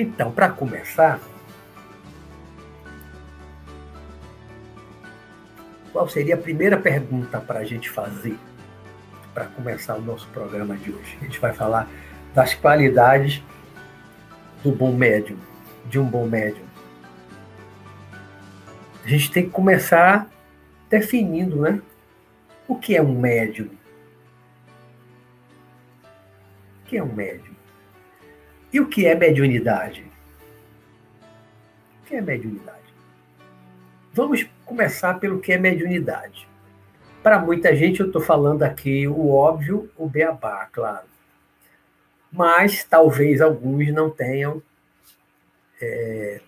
Então, para começar, qual seria a primeira pergunta para a gente fazer para começar o nosso programa de hoje? A gente vai falar das qualidades do bom médium, de um bom médium. A gente tem que começar definindo, né? O que é um médium? O que é um médium? E o que é mediunidade? O que é mediunidade? Vamos começar pelo que é mediunidade. Para muita gente, eu estou falando aqui o óbvio, o beabá, claro. Mas talvez alguns não tenham é,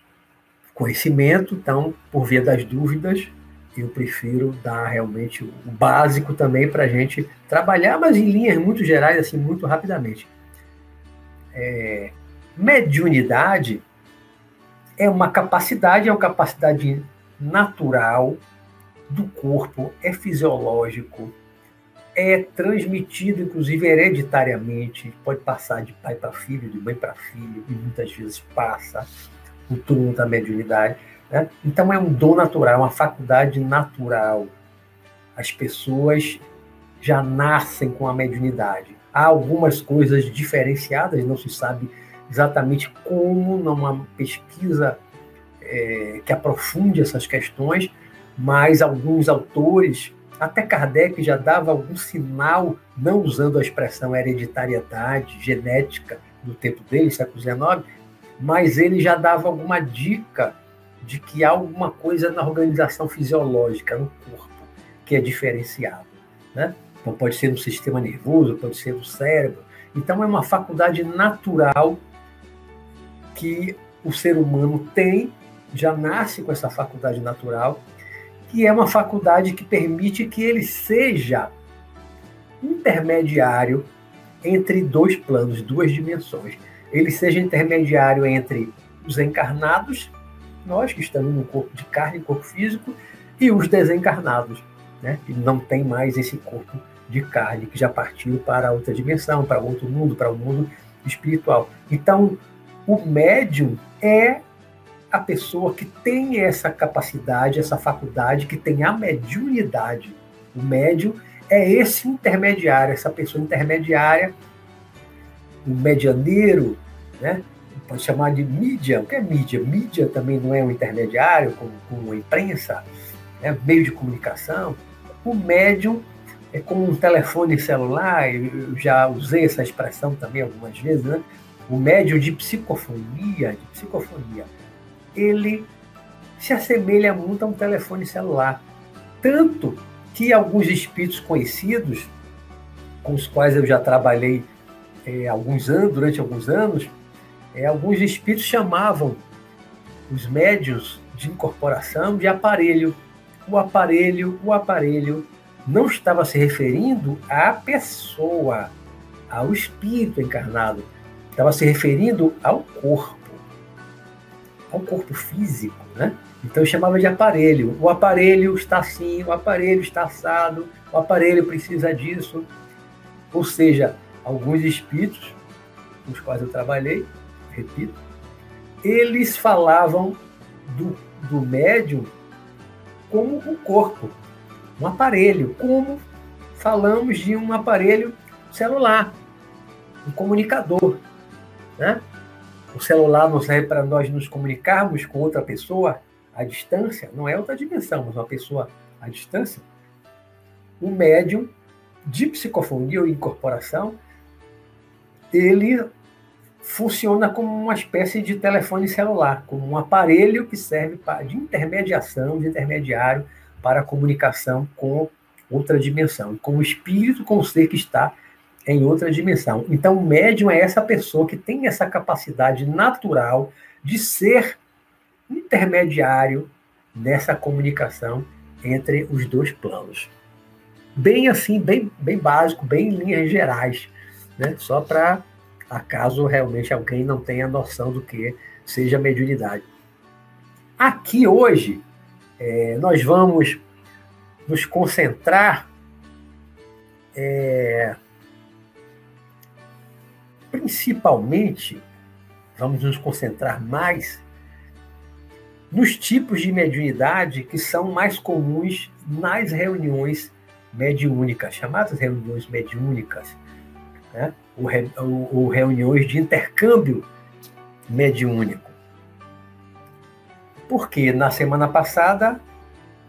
conhecimento, então, por via das dúvidas, eu prefiro dar realmente o básico também para a gente trabalhar, mas em linhas muito gerais, assim, muito rapidamente. É, mediunidade é uma capacidade, é uma capacidade natural do corpo, é fisiológico, é transmitido, inclusive hereditariamente, pode passar de pai para filho, de mãe para filho, e muitas vezes passa o turno da mediunidade. Né? Então é um dom natural, uma faculdade natural. As pessoas já nascem com a mediunidade. Há algumas coisas diferenciadas, não se sabe exatamente como, numa pesquisa é, que aprofunde essas questões, mas alguns autores, até Kardec já dava algum sinal, não usando a expressão hereditariedade, genética, no tempo dele, século XIX, mas ele já dava alguma dica de que há alguma coisa na organização fisiológica, no corpo, que é diferenciado. Né? Então, pode ser no sistema nervoso, pode ser no cérebro. Então, é uma faculdade natural que o ser humano tem, já nasce com essa faculdade natural, que é uma faculdade que permite que ele seja intermediário entre dois planos, duas dimensões. Ele seja intermediário entre os encarnados nós que estamos no corpo de carne corpo físico, e os desencarnados, né, que não tem mais esse corpo de carne, que já partiu para outra dimensão, para outro mundo, para o um mundo espiritual. Então, o médium é a pessoa que tem essa capacidade, essa faculdade, que tem a mediunidade. O médium é esse intermediário, essa pessoa intermediária, o medianeiro, né? pode chamar de mídia. O que é mídia? Mídia também não é um intermediário, como, como a imprensa, é meio de comunicação. O médium é como um telefone celular, eu já usei essa expressão também algumas vezes, né? O médium de psicofonia, de psicofonia, ele se assemelha muito a um telefone celular. Tanto que alguns espíritos conhecidos, com os quais eu já trabalhei é, alguns anos, durante alguns anos, é, alguns espíritos chamavam os médios de incorporação de aparelho. O aparelho, o aparelho não estava se referindo à pessoa, ao espírito encarnado, estava se referindo ao corpo, ao corpo físico, né? Então chamava de aparelho. O aparelho está assim, o aparelho está assado, o aparelho precisa disso. Ou seja, alguns espíritos com os quais eu trabalhei repito, eles falavam do, do médium como um corpo, um aparelho, como falamos de um aparelho celular, um comunicador. Né? O celular não serve para nós nos comunicarmos com outra pessoa à distância, não é outra dimensão, mas uma pessoa à distância. O médium de psicofonia ou incorporação, ele funciona como uma espécie de telefone celular, como um aparelho que serve de intermediação, de intermediário para a comunicação com outra dimensão, com o espírito, com o ser que está em outra dimensão. Então, o médium é essa pessoa que tem essa capacidade natural de ser intermediário nessa comunicação entre os dois planos. Bem assim, bem, bem básico, bem em linhas gerais, né? só para acaso realmente alguém não tenha noção do que seja mediunidade. Aqui hoje, é, nós vamos nos concentrar é, principalmente, vamos nos concentrar mais nos tipos de mediunidade que são mais comuns nas reuniões mediúnicas, chamadas reuniões mediúnicas, né? ou, re, ou, ou reuniões de intercâmbio mediúnico. Porque na semana passada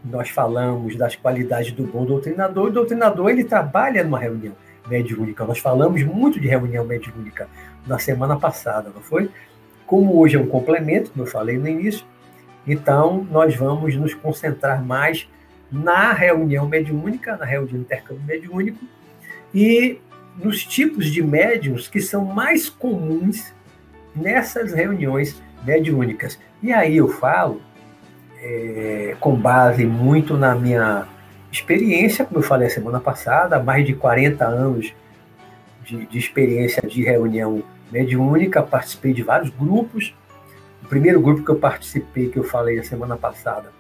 nós falamos das qualidades do bom doutrinador, e o doutrinador ele trabalha numa reunião mediúnica. Nós falamos muito de reunião mediúnica na semana passada, não foi? Como hoje é um complemento, como eu falei no início, então nós vamos nos concentrar mais na reunião mediúnica, na reunião de intercâmbio mediúnico, e nos tipos de médiums que são mais comuns nessas reuniões mediúnicas. E aí eu falo, é, com base muito na minha experiência, como eu falei a semana passada, mais de 40 anos de, de experiência de reunião mediúnica, participei de vários grupos. O primeiro grupo que eu participei, que eu falei a semana passada,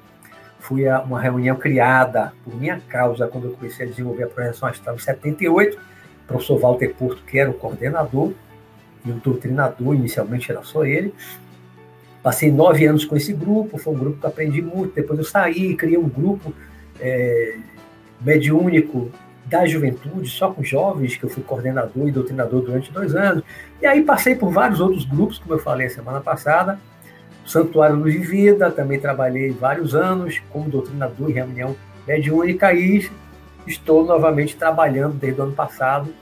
foi uma reunião criada por minha causa quando eu comecei a desenvolver a projeção astral em 78. O professor Walter Porto, que era o coordenador, e o doutrinador, inicialmente era só ele. Passei nove anos com esse grupo, foi um grupo que aprendi muito. Depois eu saí, criei um grupo é, mediúnico da juventude, só com jovens, que eu fui coordenador e doutrinador durante dois anos. E aí passei por vários outros grupos, como eu falei semana passada. Santuário Luz e Vida, também trabalhei vários anos como doutrinador em reunião mediúnica e estou novamente trabalhando desde o ano passado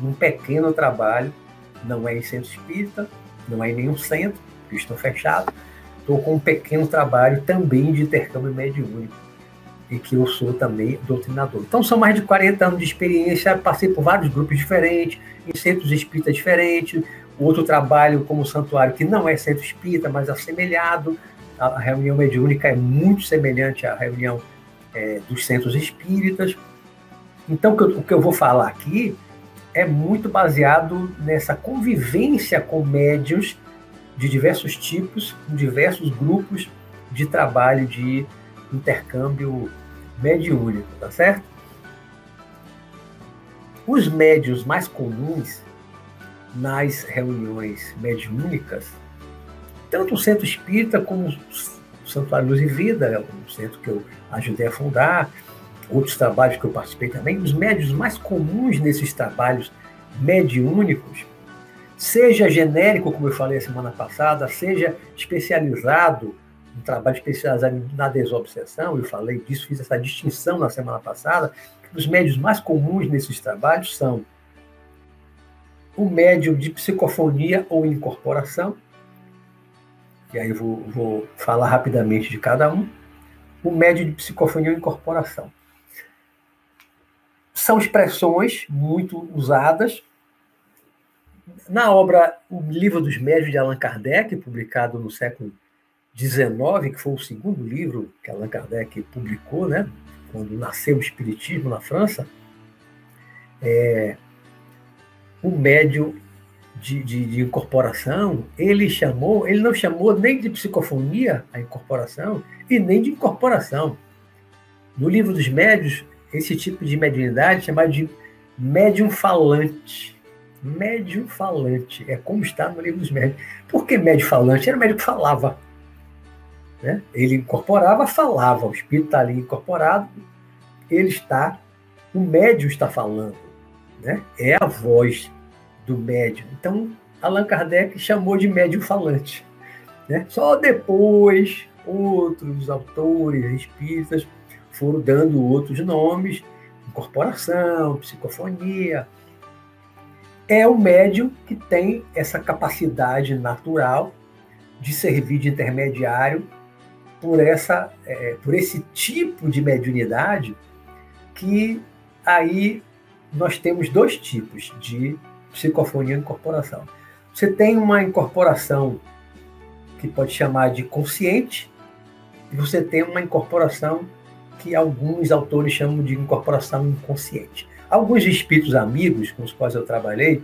num pequeno trabalho não é em centro espírita, não é em nenhum centro, que estão fechados. Estou com um pequeno trabalho também de intercâmbio mediúnico, e que eu sou também doutrinador. Então, são mais de 40 anos de experiência, passei por vários grupos diferentes, em centros espíritas diferentes, outro trabalho como santuário, que não é centro espírita, mas assemelhado. A reunião mediúnica é muito semelhante à reunião é, dos centros espíritas. Então, o que eu vou falar aqui é muito baseado nessa convivência com médios de diversos tipos, com diversos grupos de trabalho de intercâmbio mediúnico, tá certo? Os médios mais comuns nas reuniões mediúnicas, tanto o Centro Espírita como o Santuário Luz e Vida, o centro que eu ajudei a fundar, outros trabalhos que eu participei também, os médios mais comuns nesses trabalhos mediúnicos, seja genérico, como eu falei a semana passada, seja especializado, um trabalho especializado na desobsessão, eu falei disso, fiz essa distinção na semana passada, os médios mais comuns nesses trabalhos são o médium de psicofonia ou incorporação, e aí eu vou, vou falar rapidamente de cada um, o médium de psicofonia ou incorporação são expressões muito usadas. Na obra O Livro dos Médios de Allan Kardec, publicado no século XIX, que foi o segundo livro que Allan Kardec publicou, né, quando nasceu o Espiritismo na França, é, o médium de, de, de, incorporação, ele chamou, ele não chamou nem de psicofonia a incorporação e nem de incorporação. No livro dos médios, esse tipo de mediunidade chamado de médium falante. Médium falante, é como está no livro dos médios. Por que médium falante? Era o médium que falava. Né? Ele incorporava, falava. O espírito está ali incorporado, ele está, o médium está falando. Né? É a voz do médium. Então, Allan Kardec chamou de médium falante. Né? Só depois, outros autores espíritas foram dando outros nomes, incorporação, psicofonia. É o médium que tem essa capacidade natural de servir de intermediário por, essa, é, por esse tipo de mediunidade que aí nós temos dois tipos de psicofonia incorporação. Você tem uma incorporação que pode chamar de consciente, e você tem uma incorporação que alguns autores chamam de incorporação inconsciente. Alguns espíritos amigos com os quais eu trabalhei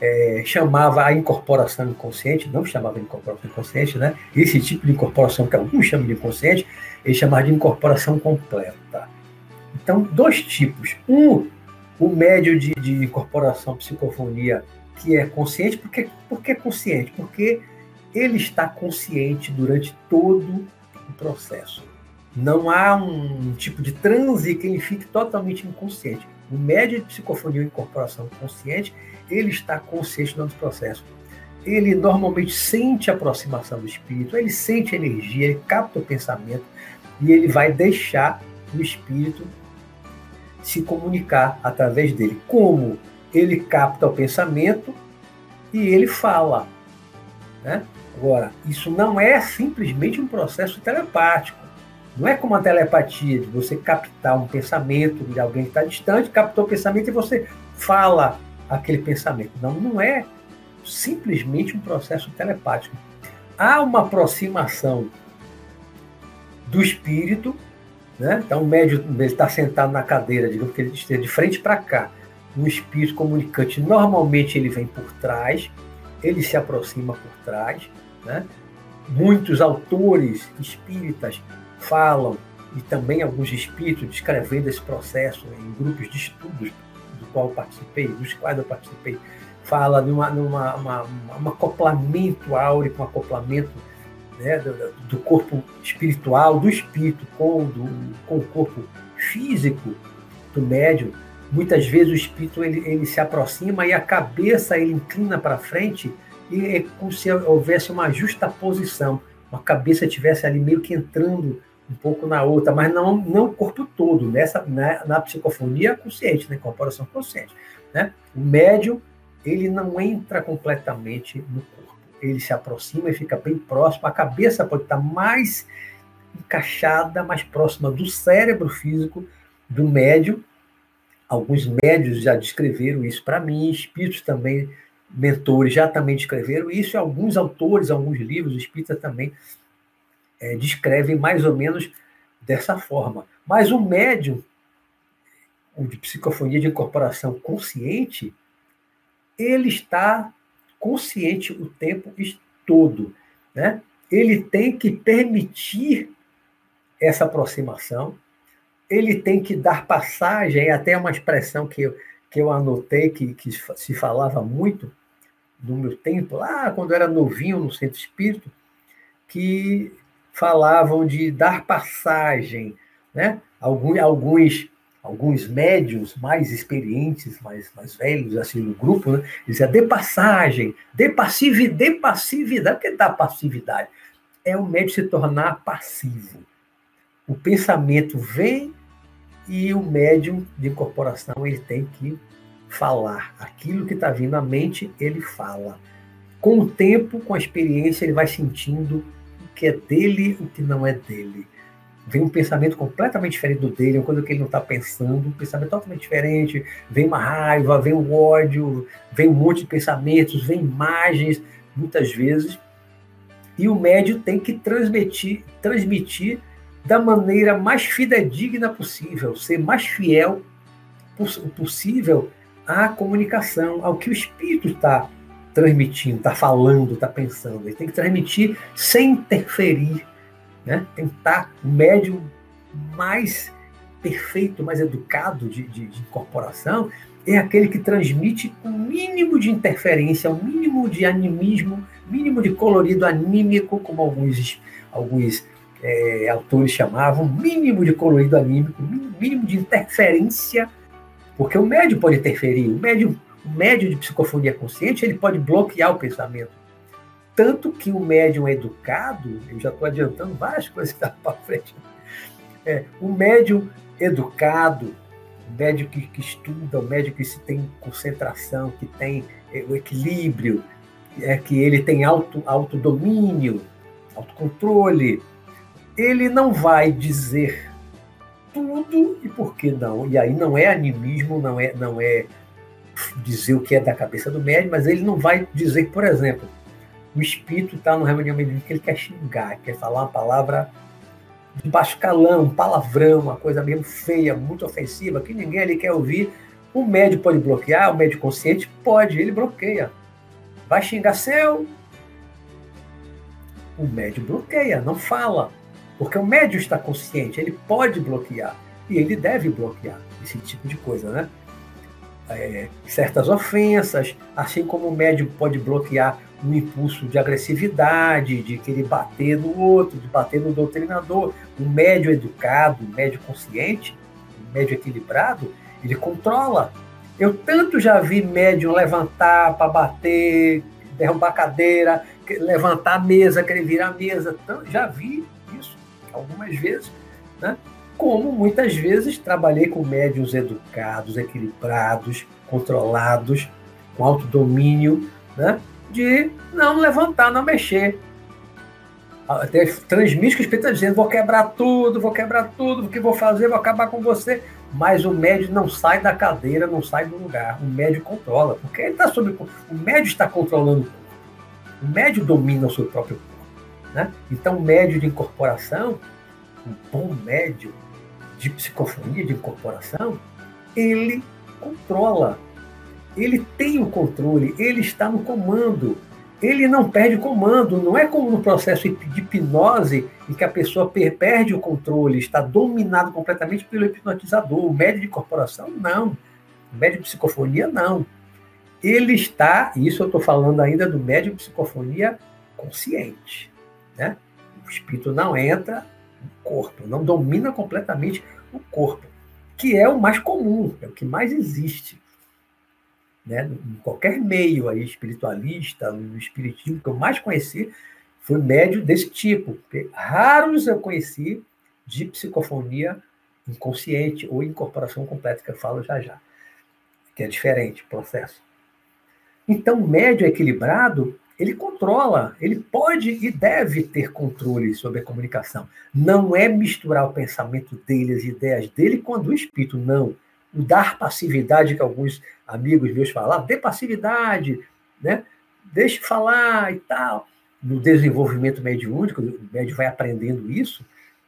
é, chamava a incorporação inconsciente, não chamava de incorporação inconsciente, né? Esse tipo de incorporação que alguns chamam de inconsciente, eles chamavam de incorporação completa. Então, dois tipos. Um, o médio de, de incorporação psicofonia que é consciente. Por que, por que consciente? Porque ele está consciente durante todo o processo. Não há um tipo de transe que ele fique totalmente inconsciente. O médio de psicofonia ou incorporação consciente, ele está consciente durante o processo. Ele normalmente sente a aproximação do espírito, ele sente a energia, ele capta o pensamento e ele vai deixar o espírito se comunicar através dele. Como ele capta o pensamento e ele fala. Né? Agora, isso não é simplesmente um processo telepático. Não é como a telepatia, de você captar um pensamento de alguém que está distante, captou o pensamento e você fala aquele pensamento. Não, não é simplesmente um processo telepático. Há uma aproximação do espírito, né? então o médium está sentado na cadeira, digamos que ele esteja de frente para cá. Um espírito comunicante, normalmente ele vem por trás, ele se aproxima por trás. Né? Muitos autores espíritas falam, e também alguns espíritos descrevendo esse processo em grupos de estudos do qual participei, dos quais eu participei, fala numa, numa uma, um acoplamento áureo, um acoplamento né, do, do, corpo espiritual, do espírito com, do, com o corpo físico do médium. Muitas vezes o espírito ele, ele se aproxima e a cabeça ele inclina para frente e é como se houvesse uma justa posição, a cabeça estivesse ali meio que entrando um pouco na outra, mas não, não o corpo todo, nessa, na, na psicofonia consciente, na incorporação consciente. Né? O médium, ele não entra completamente no corpo, ele se aproxima e fica bem próximo, a cabeça pode estar mais encaixada, mais próxima do cérebro físico do médium. Alguns médios já descreveram isso para mim, espíritos também, mentores já também descreveram isso, e alguns autores, alguns livros espíritas também é, descrevem mais ou menos dessa forma. Mas o médium, o de psicofonia de incorporação consciente, ele está consciente o tempo todo. Né? Ele tem que permitir essa aproximação, ele tem que dar passagem, até uma expressão que eu, que eu anotei, que, que se falava muito no meu tempo, lá quando eu era novinho no centro espírito, que falavam de dar passagem, né? Alguns, alguns, alguns médios mais experientes, mais, mais velhos, assim, no grupo, né? diziam, dê passagem, dê passividade, passividade. O que dá passividade? É o médio se tornar passivo. O pensamento vem e o médium de incorporação ele tem que falar. Aquilo que está vindo à mente, ele fala. Com o tempo, com a experiência, ele vai sentindo que é dele, o que não é dele. Vem um pensamento completamente diferente do dele, uma coisa que ele não está pensando, um pensamento totalmente diferente. Vem uma raiva, vem um ódio, vem um monte de pensamentos, vem imagens, muitas vezes. E o médio tem que transmitir, transmitir da maneira mais fidedigna possível, ser mais fiel possível à comunicação, ao que o espírito está transmitindo, está falando, está pensando. Ele tem que transmitir sem interferir, né? Tentar o médium mais perfeito, mais educado de, de, de incorporação é aquele que transmite o um mínimo de interferência, o um mínimo de animismo, mínimo de colorido anímico, como alguns, alguns é, autores chamavam, mínimo de colorido anímico, mínimo de interferência, porque o médium pode interferir, o médium o médium de psicofonia consciente ele pode bloquear o pensamento. Tanto que o médium educado, eu já estou adiantando várias coisas que estão para frente. É, o médium educado, o médium que, que, estuda, o médium que se tem concentração, que tem é, o equilíbrio, é, que ele tem auto, autodomínio, autocontrole, ele não vai dizer tudo e por que não. E aí não é animismo, não é, não é dizer o que é da cabeça do médium, mas ele não vai dizer, por exemplo, o espírito está no reunião mediúnica que ele quer xingar, quer falar uma palavra de baixo calão, palavrão, uma coisa mesmo feia, muito ofensiva, que ninguém ali quer ouvir. O médium pode bloquear, o médium consciente pode, ele bloqueia. Vai xingar seu. O médium bloqueia, não fala. Porque o médium está consciente, ele pode bloquear. E ele deve bloquear esse tipo de coisa, né? É, certas ofensas, assim como o médium pode bloquear um impulso de agressividade, de querer bater no outro, de bater no doutrinador. Um médio educado, um médio consciente, um médio equilibrado, ele controla. Eu tanto já vi médium levantar para bater, derrubar a cadeira, levantar a mesa, querer virar a mesa. Já vi isso algumas vezes. Né? Como muitas vezes trabalhei com médiums educados, equilibrados, controlados, com autodomínio, né? de não levantar, não mexer. Até transmite que o Espírito está dizendo: vou quebrar tudo, vou quebrar tudo, o que vou fazer, vou acabar com você. Mas o médio não sai da cadeira, não sai do lugar. O médio controla, porque ele está sob. O médio está controlando o. O médio domina o seu próprio corpo. Né? Então, o médio de incorporação, um bom médio de psicofonia, de incorporação, ele controla ele tem o controle, ele está no comando. Ele não perde o comando, não é como no processo de hipnose, em que a pessoa perde o controle, está dominado completamente pelo hipnotizador. O médio de corporação, não. O médio de psicofonia, não. Ele está, e isso eu estou falando ainda do médio de psicofonia consciente. Né? O espírito não entra corpo, não domina completamente o corpo, que é o mais comum, é o que mais existe né, em qualquer meio aí espiritualista, no espiritismo que eu mais conheci, foi médio desse tipo. Raros eu conheci de psicofonia inconsciente ou incorporação completa, que eu falo já já, que é diferente o processo. Então, médio equilibrado, ele controla, ele pode e deve ter controle sobre a comunicação. Não é misturar o pensamento dele, as ideias dele com do espírito, não o dar passividade que alguns amigos meus falavam, dê passividade, né? deixe falar e tal. No desenvolvimento mediúnico, o médio vai aprendendo isso,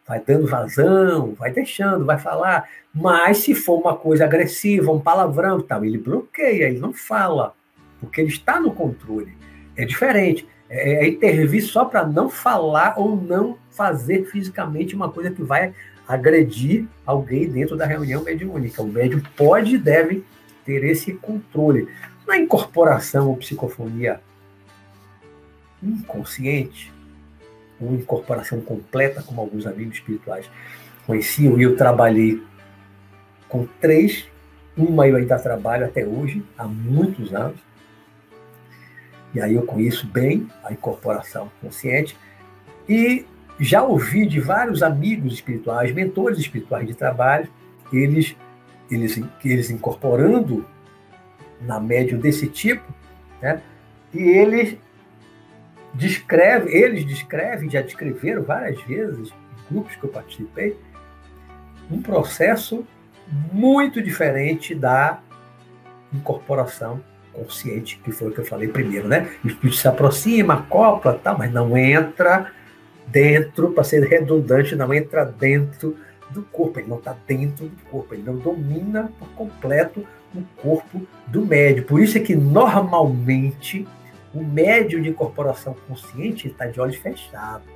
vai dando vazão, vai deixando, vai falar. Mas se for uma coisa agressiva, um palavrão tal, ele bloqueia, ele não fala, porque ele está no controle. É diferente. É, é intervir só para não falar ou não fazer fisicamente uma coisa que vai agredir alguém dentro da reunião mediúnica. O médium pode e deve ter esse controle. Na incorporação ou psicofonia inconsciente, ou incorporação completa, como alguns amigos espirituais conheciam, e eu trabalhei com três, uma eu ainda trabalho até hoje, há muitos anos, e aí eu conheço bem a incorporação consciente, e já ouvi de vários amigos espirituais, mentores espirituais de trabalho, eles, eles, eles incorporando na médium desse tipo, né? e eles descrevem, eles descrevem, já descreveram várias vezes, em grupos que eu participei, um processo muito diferente da incorporação consciente, que foi o que eu falei primeiro, né? O espírito se aproxima, acopla, tal, mas não entra dentro, para ser redundante, não entra dentro do corpo, ele não está dentro do corpo, ele não domina por completo o corpo do médio. Por isso é que normalmente o médio de incorporação consciente está de olhos fechados.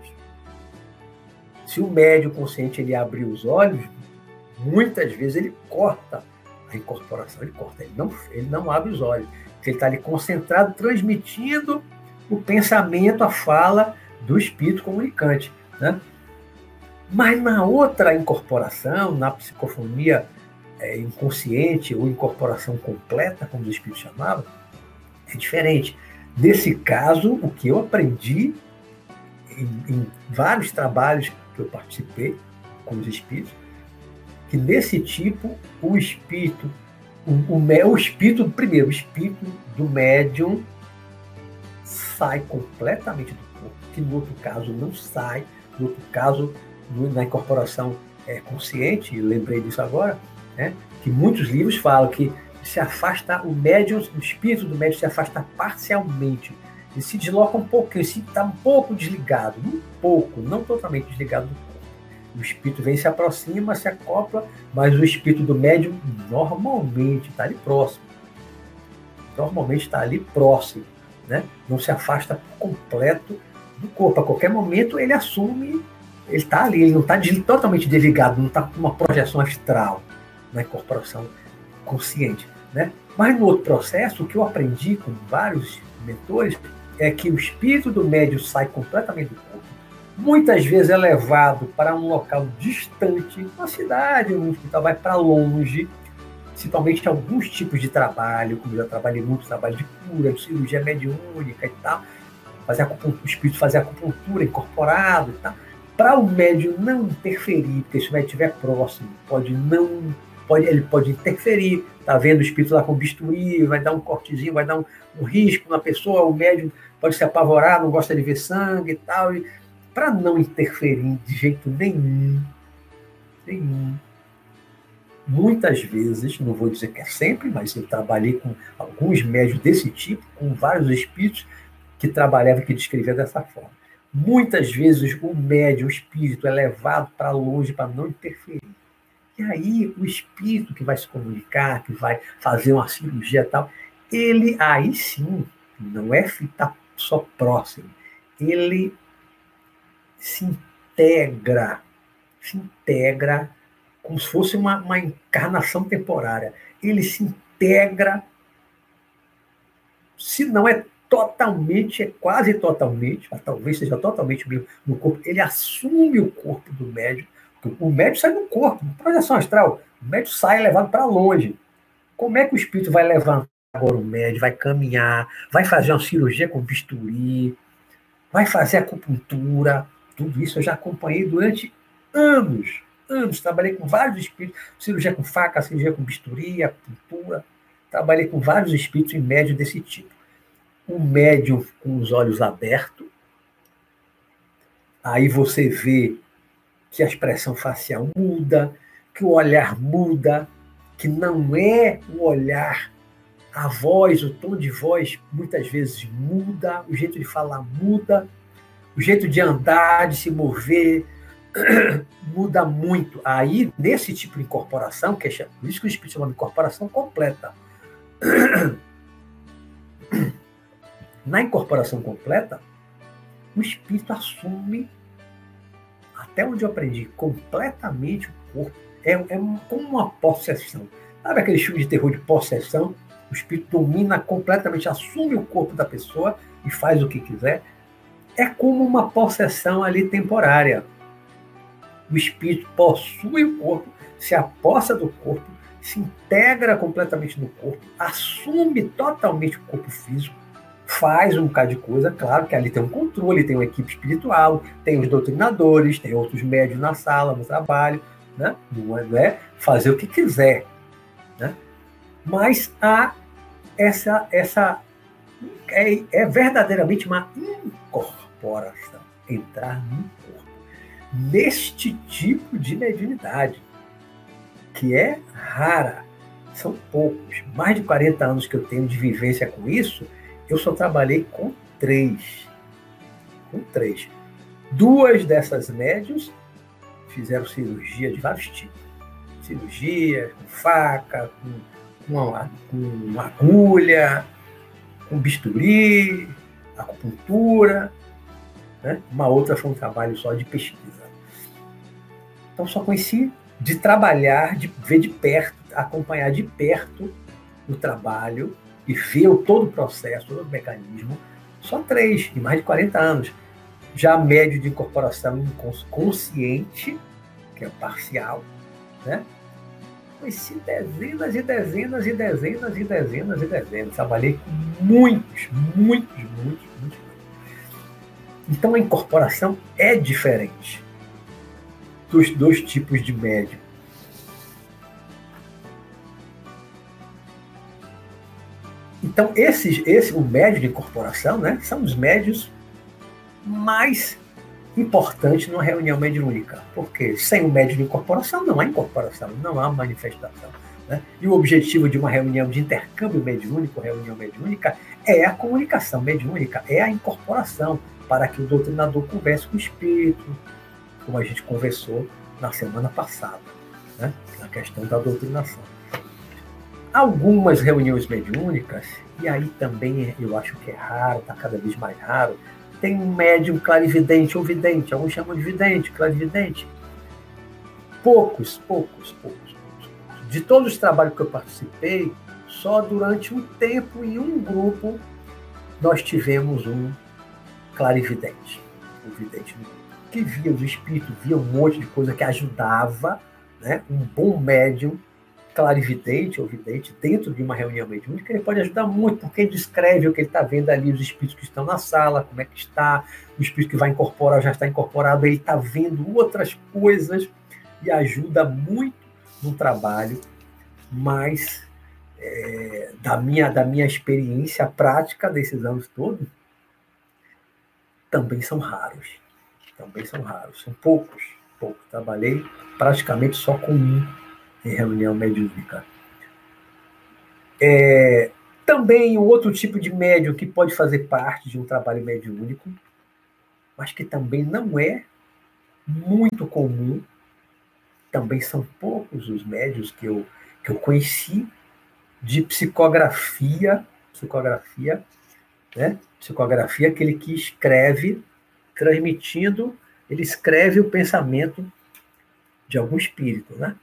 Se o médio consciente ele abrir os olhos, muitas vezes ele corta a incorporação, ele corta, ele não, ele não abre os olhos, ele está ali concentrado, transmitindo o pensamento, a fala do espírito comunicante. Né? Mas na outra incorporação, na psicofonia é, inconsciente ou incorporação completa, como o espírito chamava, é diferente. Nesse caso, o que eu aprendi em, em vários trabalhos que eu participei com os espíritos, que nesse tipo, o espírito, o, o, o espírito, primeiro, o espírito do médium sai completamente do que no outro caso não sai, no outro caso, na incorporação é, consciente, lembrei disso agora, né, que muitos livros falam que se afasta, o médium, o espírito do médium se afasta parcialmente, ele se desloca um pouquinho, ele está um pouco desligado, um pouco, não totalmente desligado do corpo. O espírito vem, se aproxima, se acopla, mas o espírito do médium normalmente está ali próximo. Normalmente está ali próximo, né? não se afasta por completo do corpo. A qualquer momento ele assume, ele está ali, ele não está totalmente desligado, não está com uma projeção astral na incorporação consciente. Né? Mas no outro processo, o que eu aprendi com vários mentores é que o espírito do médium sai completamente do corpo. Muitas vezes é levado para um local distante, uma cidade, um hospital, vai para longe, principalmente alguns tipos de trabalho, como eu já trabalhei muito, trabalho de cura, de cirurgia mediúnica e tal, fazer o espírito fazer acupuntura incorporado e tal, para o médium não interferir, porque se o médium estiver próximo, pode não, pode, ele pode interferir, tá vendo o espírito lá com bisturi, vai dar um cortezinho, vai dar um, um risco na pessoa, o médium pode se apavorar, não gosta de ver sangue e tal, e para não interferir de jeito nenhum, nenhum, muitas vezes, não vou dizer que é sempre, mas eu trabalhei com alguns médios desse tipo, com vários espíritos que trabalhavam que descreviam dessa forma. Muitas vezes o médium, o espírito, é levado para longe para não interferir. E aí o espírito que vai se comunicar, que vai fazer uma cirurgia e tal, ele aí sim não é ficar só próximo, ele se integra, se integra como se fosse uma, uma encarnação temporária. Ele se integra, se não é totalmente, é quase totalmente, talvez seja totalmente no corpo, ele assume o corpo do médium. O médium sai do corpo, projeção astral. O médium sai levado para longe. Como é que o espírito vai levantar agora o médium, vai caminhar, vai fazer uma cirurgia com bisturi, vai fazer acupuntura? Tudo isso eu já acompanhei durante anos anos, trabalhei com vários espíritos, cirurgia com faca, cirurgia com bisturi, acupuntura, trabalhei com vários espíritos em médio desse tipo. Um médium com os olhos abertos, aí você vê que a expressão facial muda, que o olhar muda, que não é o olhar, a voz, o tom de voz muitas vezes muda, o jeito de falar muda, o jeito de andar, de se mover, muda muito. Aí, nesse tipo de incorporação, que é por isso que o Espírito chama de incorporação completa. Na incorporação completa, o Espírito assume, até onde eu aprendi, completamente o corpo. É, é como uma possessão. Sabe aquele filme de terror de possessão? O Espírito domina completamente, assume o corpo da pessoa e faz o que quiser. É como uma possessão ali temporária o espírito possui o corpo, se aposta do corpo, se integra completamente no corpo, assume totalmente o corpo físico, faz um bocado de coisa, claro que ali tem um controle, tem uma equipe espiritual, tem os doutrinadores, tem outros médios na sala, no trabalho, né? não, é, é fazer o que quiser. Né? Mas há essa, essa é, é verdadeiramente uma incorporação, entrar no corpo neste tipo de mediunidade, que é rara. São poucos. Mais de 40 anos que eu tenho de vivência com isso, eu só trabalhei com três. Com três. Duas dessas médios fizeram cirurgia de vários tipos. Cirurgia com faca, com, uma, com agulha, com bisturi, acupuntura. Né? Uma outra foi um trabalho só de pesquisa. Então só conheci de trabalhar, de ver de perto, acompanhar de perto o trabalho e ver todo o processo, todo o mecanismo, só três, em mais de 40 anos. Já médio de incorporação consciente, que é parcial, né? Conheci dezenas e dezenas e dezenas e dezenas e dezenas. Trabalhei com muitos, muitos, muitos. Então a incorporação é diferente dos dois tipos de médium. Então, esses, esse, o médio de incorporação, né, são os médios mais importantes numa reunião mediúnica. Porque sem o médio de incorporação não há incorporação, não há manifestação. Né? E o objetivo de uma reunião de intercâmbio mediúnico, reunião mediúnica, é a comunicação mediúnica, é a incorporação, para que o doutrinador converse com o espírito, como a gente conversou na semana passada, né? na questão da doutrinação. Algumas reuniões mediúnicas, e aí também eu acho que é raro, está cada vez mais raro, tem um médium clarividente ou vidente, alguns chamam de vidente, clarividente. Poucos, poucos, poucos, poucos. De todos os trabalhos que eu participei, só durante um tempo, em um grupo, nós tivemos um clarividente. Um vidente que via os espíritos, via um monte de coisa que ajudava, né? um bom médium clarividente ou vidente dentro de uma reunião mediúnica, ele pode ajudar muito, porque ele descreve o que ele está vendo ali, os espíritos que estão na sala, como é que está, o espírito que vai incorporar já está incorporado, ele está vendo outras coisas e ajuda muito no trabalho, mas é, da, minha, da minha experiência prática desses anos todos, também são raros. Também são raros, são poucos. poucos. Trabalhei praticamente só com um em reunião mediúnica. É, também um outro tipo de médium que pode fazer parte de um trabalho mediúnico, mas que também não é muito comum, também são poucos os médios que eu, que eu conheci de psicografia, psicografia, né? Psicografia, aquele que escreve, transmitindo, ele escreve o pensamento de algum espírito, né?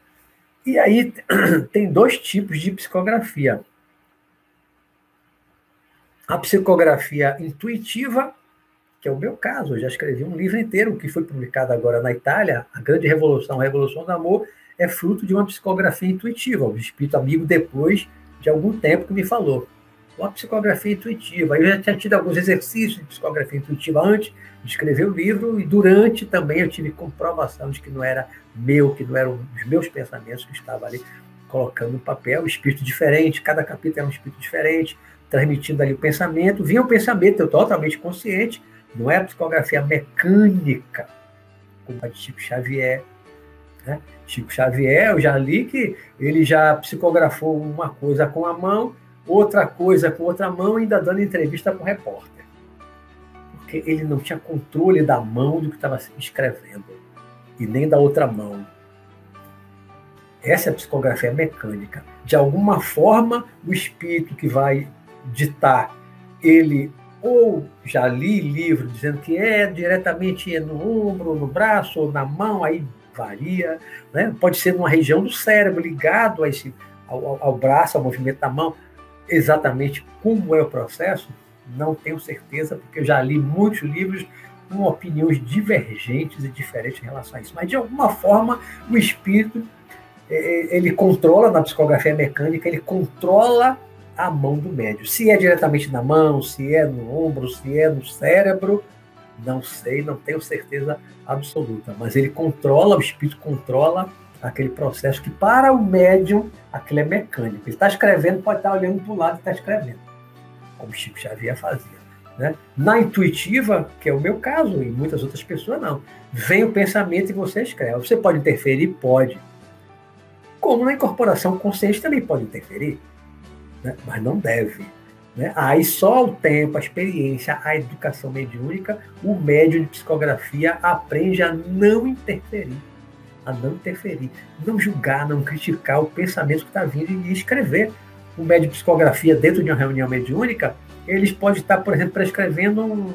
E aí tem dois tipos de psicografia. A psicografia intuitiva, que é o meu caso, eu já escrevi um livro inteiro que foi publicado agora na Itália, A Grande Revolução, a Revolução do Amor, é fruto de uma psicografia intuitiva. O espírito amigo, depois de algum tempo, que me falou. Uma psicografia intuitiva. Eu já tinha tido alguns exercícios de psicografia intuitiva antes de escrever o livro, e durante também eu tive comprovação de que não era meu, que não eram os meus pensamentos que estava ali colocando no papel, espírito diferente, cada capítulo era um espírito diferente, transmitindo ali o pensamento. Vinha o pensamento, eu totalmente consciente, não é a psicografia mecânica, como a de Chico Xavier. Né? Chico Xavier, eu já li que ele já psicografou uma coisa com a mão, outra coisa com outra mão, ainda dando entrevista para o repórter. Porque ele não tinha controle da mão do que estava escrevendo, e nem da outra mão. Essa é a psicografia mecânica. De alguma forma, o espírito que vai ditar, ele ou já li livro dizendo que é diretamente no ombro, no braço ou na mão, aí varia, né? pode ser numa região do cérebro ligado a esse, ao, ao braço, ao movimento da mão. Exatamente como é o processo, não tenho certeza, porque eu já li muitos livros com opiniões divergentes e diferentes em relação a isso. Mas, de alguma forma, o espírito é, é, ele controla, na psicografia mecânica, ele controla a mão do médium. Se é diretamente na mão, se é no ombro, se é no cérebro, não sei, não tenho certeza absoluta, mas ele controla, o espírito controla aquele processo que para o médium aquilo é mecânico. Ele está escrevendo, pode estar olhando para o lado e está escrevendo, como Chico Xavier fazia. Né? Na intuitiva, que é o meu caso, e muitas outras pessoas não, vem o pensamento e você escreve. Você pode interferir? Pode. Como na incorporação consciente também pode interferir, né? mas não deve. Né? Aí só o tempo, a experiência, a educação mediúnica, o médium de psicografia aprende a não interferir, a não interferir, não julgar, não criticar o pensamento que está vindo e escrever. O médium de psicografia dentro de uma reunião mediúnica, eles podem estar, por exemplo, prescrevendo um,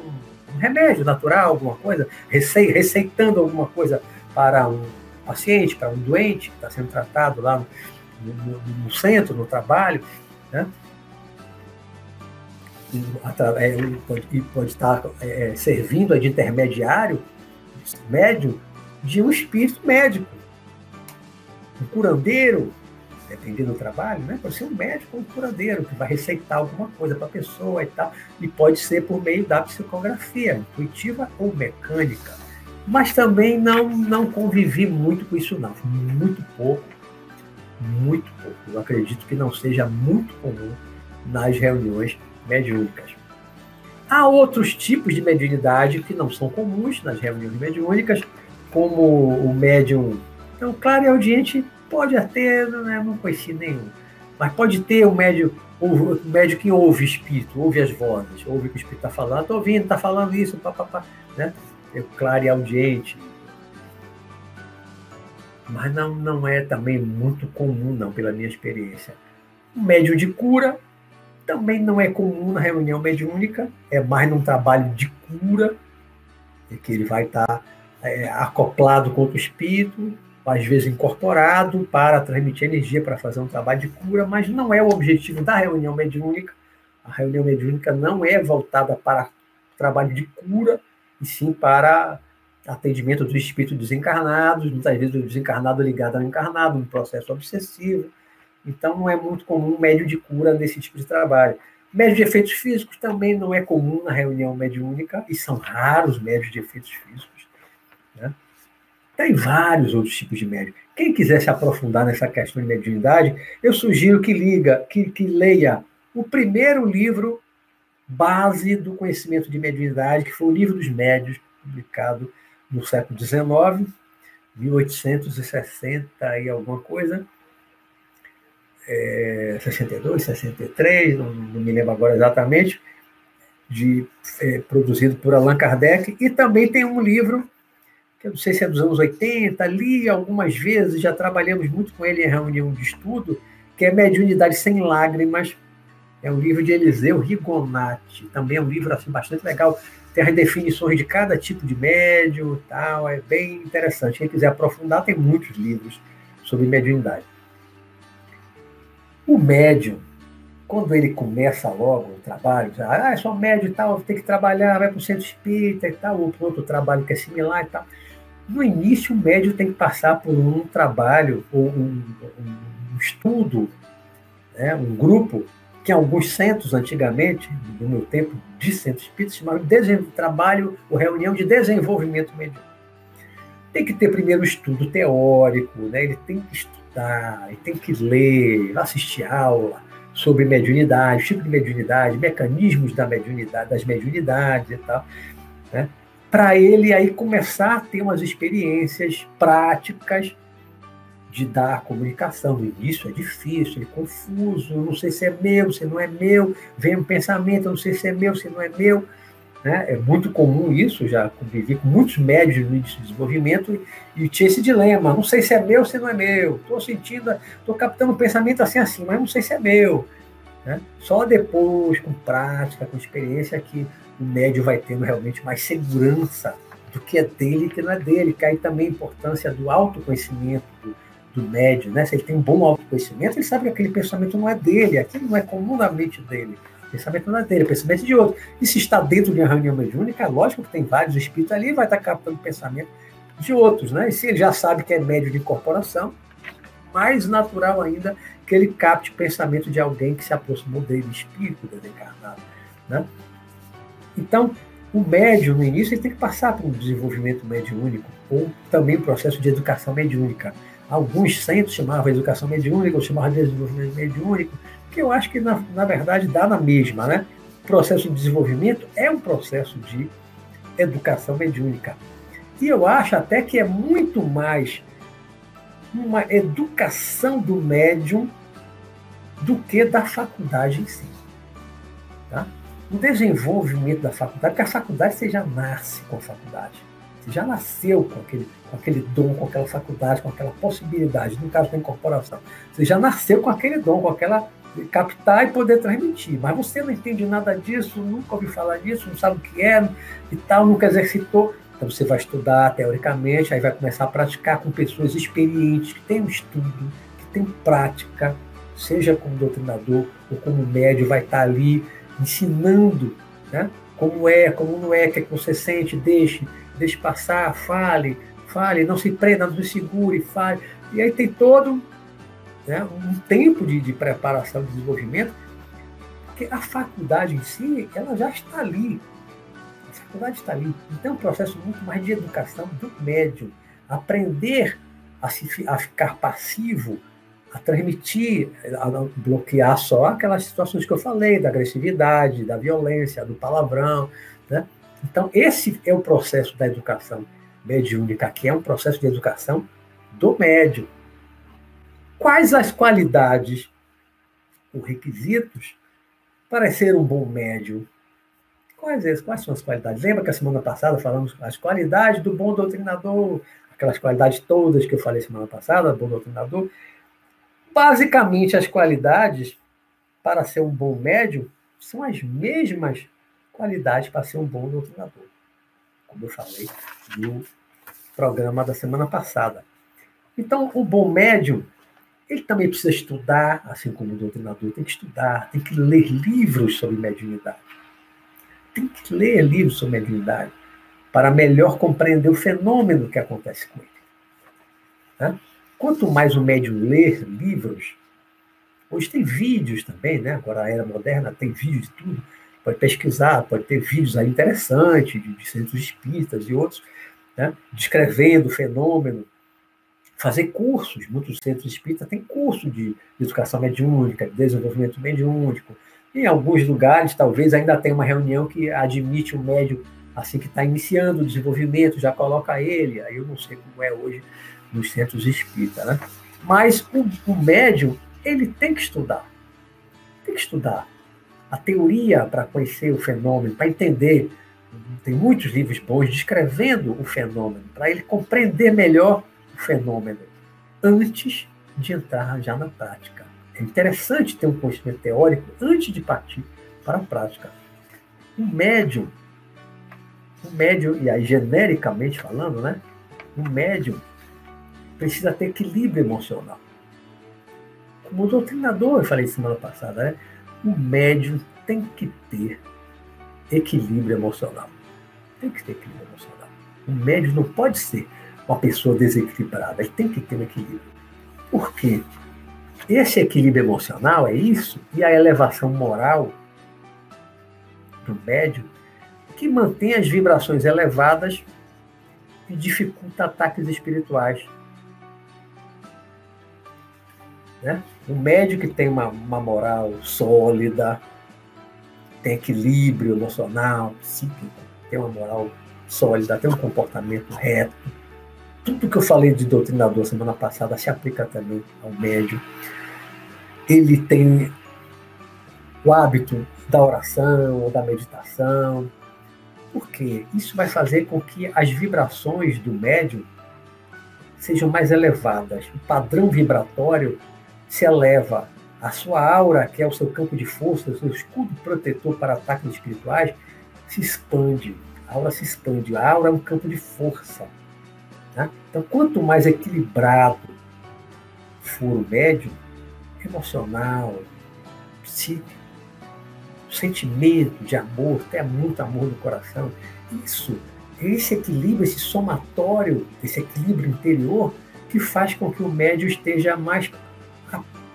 remédio natural, alguma coisa, receitando alguma coisa para um paciente, para um doente que está sendo tratado lá no, no, no centro, no trabalho, né? É, pode, pode estar é, servindo de intermediário, médio, de um espírito médico. Um curandeiro, dependendo do trabalho, né? pode ser um médico ou um curandeiro que vai receitar alguma coisa para a pessoa e tal. E pode ser por meio da psicografia, intuitiva ou mecânica. Mas também não, não convivi muito com isso, não. Muito pouco. Muito pouco. Eu acredito que não seja muito comum nas reuniões mediúnicas. Há outros tipos de mediunidade que não são comuns nas reuniões mediúnicas, como o médium. Então, claro e audiente pode até, né, não conheci nenhum, mas pode ter o médium, o médium que ouve espírito, ouve as vozes, ouve o que o espírito está falando, estou ouvindo, está falando isso, papapá, né? É claro e audiente. Mas não, não é também muito comum, não, pela minha experiência. O médium de cura também não é comum na reunião mediúnica, é mais num trabalho de cura, em que ele vai estar é, acoplado com o espírito, às vezes incorporado para transmitir energia para fazer um trabalho de cura, mas não é o objetivo da reunião mediúnica. A reunião mediúnica não é voltada para trabalho de cura, e sim para atendimento dos espíritos desencarnados, muitas vezes o desencarnado ligado ao encarnado, um processo obsessivo. Então, não é muito comum médio de cura nesse tipo de trabalho. Médio de efeitos físicos também não é comum na reunião mediúnica, e são raros médios de efeitos físicos. Tem vários outros tipos de médio. Quem quiser se aprofundar nessa questão de mediunidade, eu sugiro que liga, que, que leia o primeiro livro base do conhecimento de mediunidade, que foi o Livro dos Médios, publicado no século XIX, 1860 e alguma coisa, é, 62, 63, não, não, me lembro agora exatamente, de, é, produzido por Allan Kardec, e também tem um livro, que eu não sei se é dos anos 80, li algumas vezes, já trabalhamos muito com ele em reunião de estudo, que é Mediunidade Sem Lágrimas, é um livro de Eliseu Rigonati, também é um livro assim, bastante legal, tem as definições de cada tipo de médium tal, é bem interessante. Quem quiser aprofundar, tem muitos livros sobre mediunidade. O médium, quando ele começa logo o trabalho, ah, é só médium e tal, tem que trabalhar, vai para o centro espírita e tal, ou para outro trabalho que é similar e tal. No início, o médium tem que passar por um trabalho, ou um, um, estudo, né, um grupo que alguns centros antigamente, no meu tempo de centro espírita, chamavam de trabalho ou reunião de desenvolvimento mediúnico. Tem que ter primeiro estudo teórico, né? ele tem que estudar, ele tem que ler, assistir aula sobre mediunidade, tipo de mediunidade, mecanismos da mediunidade, das mediunidades e tal, né? Para ele aí começar a ter umas experiências práticas de dar comunicação. No início é difícil, é confuso, não sei se é meu, se não é meu, vem um pensamento, não sei se é meu, se não é meu. Né? É muito comum isso, já convivi com muitos médios no início do desenvolvimento e, e tinha esse dilema, não sei se é meu, se não é meu, estou sentindo, estou captando um pensamento assim, assim, mas não sei se é meu. Né? Só depois, com prática, com experiência, que o médio vai tendo realmente mais segurança do que é dele e que não é dele. Cai também a importância do autoconhecimento, do, do médio, né? Se ele tem um bom autoconhecimento, ele sabe que aquele pensamento não é dele, aquilo não é comum na mente dele. Pensamento não é dele, é pensamento de outro. E se está dentro de uma reunião mediúnica, é lógico que tem vários espíritos ali, vai estar captando pensamento de outros, né? E se ele já sabe que é médio de incorporação, mais natural ainda que ele capte pensamento de alguém que se aproximou dele, espírito desencarnado, né? Então, o médium, no início, ele tem que passar por um desenvolvimento mediúnico, ou também um processo de educação mediúnica alguns centros chamavam educação mediúnica, ou chamavam de desenvolvimento mediúnico, que eu acho que, na, na verdade, dá na mesma. Né? O processo de desenvolvimento é um processo de educação mediúnica. E eu acho até que é muito mais uma educação do médium do que da faculdade em si. Tá? O desenvolvimento da faculdade, porque a faculdade você já nasce com a faculdade. Você já nasceu com aquele, com aquele dom, com aquela faculdade, com aquela possibilidade, no caso da incorporação. Você já nasceu com aquele dom, com aquela captar e poder transmitir. Mas você não entende nada disso, nunca ouviu falar disso, não sabe o que é e tal, nunca exercitou. Então você vai estudar teoricamente, aí vai começar a praticar com pessoas experientes, que têm um estudo, que têm prática, seja como doutrinador ou como médio, vai estar ali ensinando né, como é, como não é, o que, é que você sente, deixe deixe passar, fale, fale, não se prenda, não se segure, fale. E aí tem todo né, um tempo de, de preparação, de desenvolvimento, porque a faculdade em si, ela já está ali. A faculdade está ali. Então é um processo muito mais de educação do médium. Aprender a, se, a ficar passivo, a transmitir, a bloquear só aquelas situações que eu falei, da agressividade, da violência, do palavrão, né? Então, esse é o processo da educação mediúnica, que é um processo de educação do médium. Quais as qualidades, os requisitos para ser um bom médium? Quais, quais são as qualidades? Lembra que a semana passada falamos as qualidades do bom doutrinador, aquelas qualidades todas que eu falei semana passada, bom doutrinador. Basicamente, as qualidades para ser um bom médium são as mesmas qualidade para ser um bom doutrinador, como eu falei no programa da semana passada. Então, o bom médium, ele também precisa estudar, assim como o doutrinador, tem que estudar, tem que ler livros sobre mediunidade. Tem que ler livros sobre mediunidade para melhor compreender o fenômeno que acontece com ele. Né? Quanto mais o médium ler livros, hoje tem vídeos também, né? agora a era moderna tem vídeo de tudo, pode pesquisar, pode ter vídeos aí interessantes de, de centros espíritas e outros, né? descrevendo o fenômeno, fazer cursos, muitos centros espíritas têm curso de educação mediúnica, de desenvolvimento mediúnico, em alguns lugares, talvez ainda tenha uma reunião que admite o médium assim que está iniciando o desenvolvimento, já coloca ele, aí eu não sei como é hoje nos centros espíritas, né? Mas o, o médium, ele tem que estudar, tem que estudar a teoria para conhecer o fenômeno, para entender. Tem muitos livros bons descrevendo o fenômeno, para ele compreender melhor o fenômeno antes de entrar já na prática. É interessante ter um conhecimento teórico antes de partir para a prática. O médium, o médium, e aí genericamente falando, né? O médium precisa ter equilíbrio emocional. Como doutrinador, eu falei semana passada, né? o médium tem que ter equilíbrio emocional. Tem que ter equilíbrio emocional. O médium não pode ser uma pessoa desequilibrada, ele tem que ter um equilíbrio. Por quê? Esse equilíbrio emocional é isso, e a elevação moral do médium que mantém as vibrações elevadas e dificulta ataques espirituais. Né? Um médium que tem uma, uma moral sólida, tem equilíbrio emocional, psíquico, tem uma moral sólida, tem um comportamento reto. Tudo que eu falei de doutrinador semana passada se aplica também ao médium. Ele tem o hábito da oração ou da meditação. Por quê? Isso vai fazer com que as vibrações do médium sejam mais elevadas. O padrão vibratório se eleva. A sua aura, que é o seu campo de força, o seu escudo protetor para ataques espirituais, se expande. A aura se expande. A aura é um campo de força. Né? Então, quanto mais equilibrado for o médium, emocional, psíquico, sentimento de amor, ter muito amor no coração, isso, esse equilíbrio, esse somatório, esse equilíbrio interior, que faz com que o médium esteja mais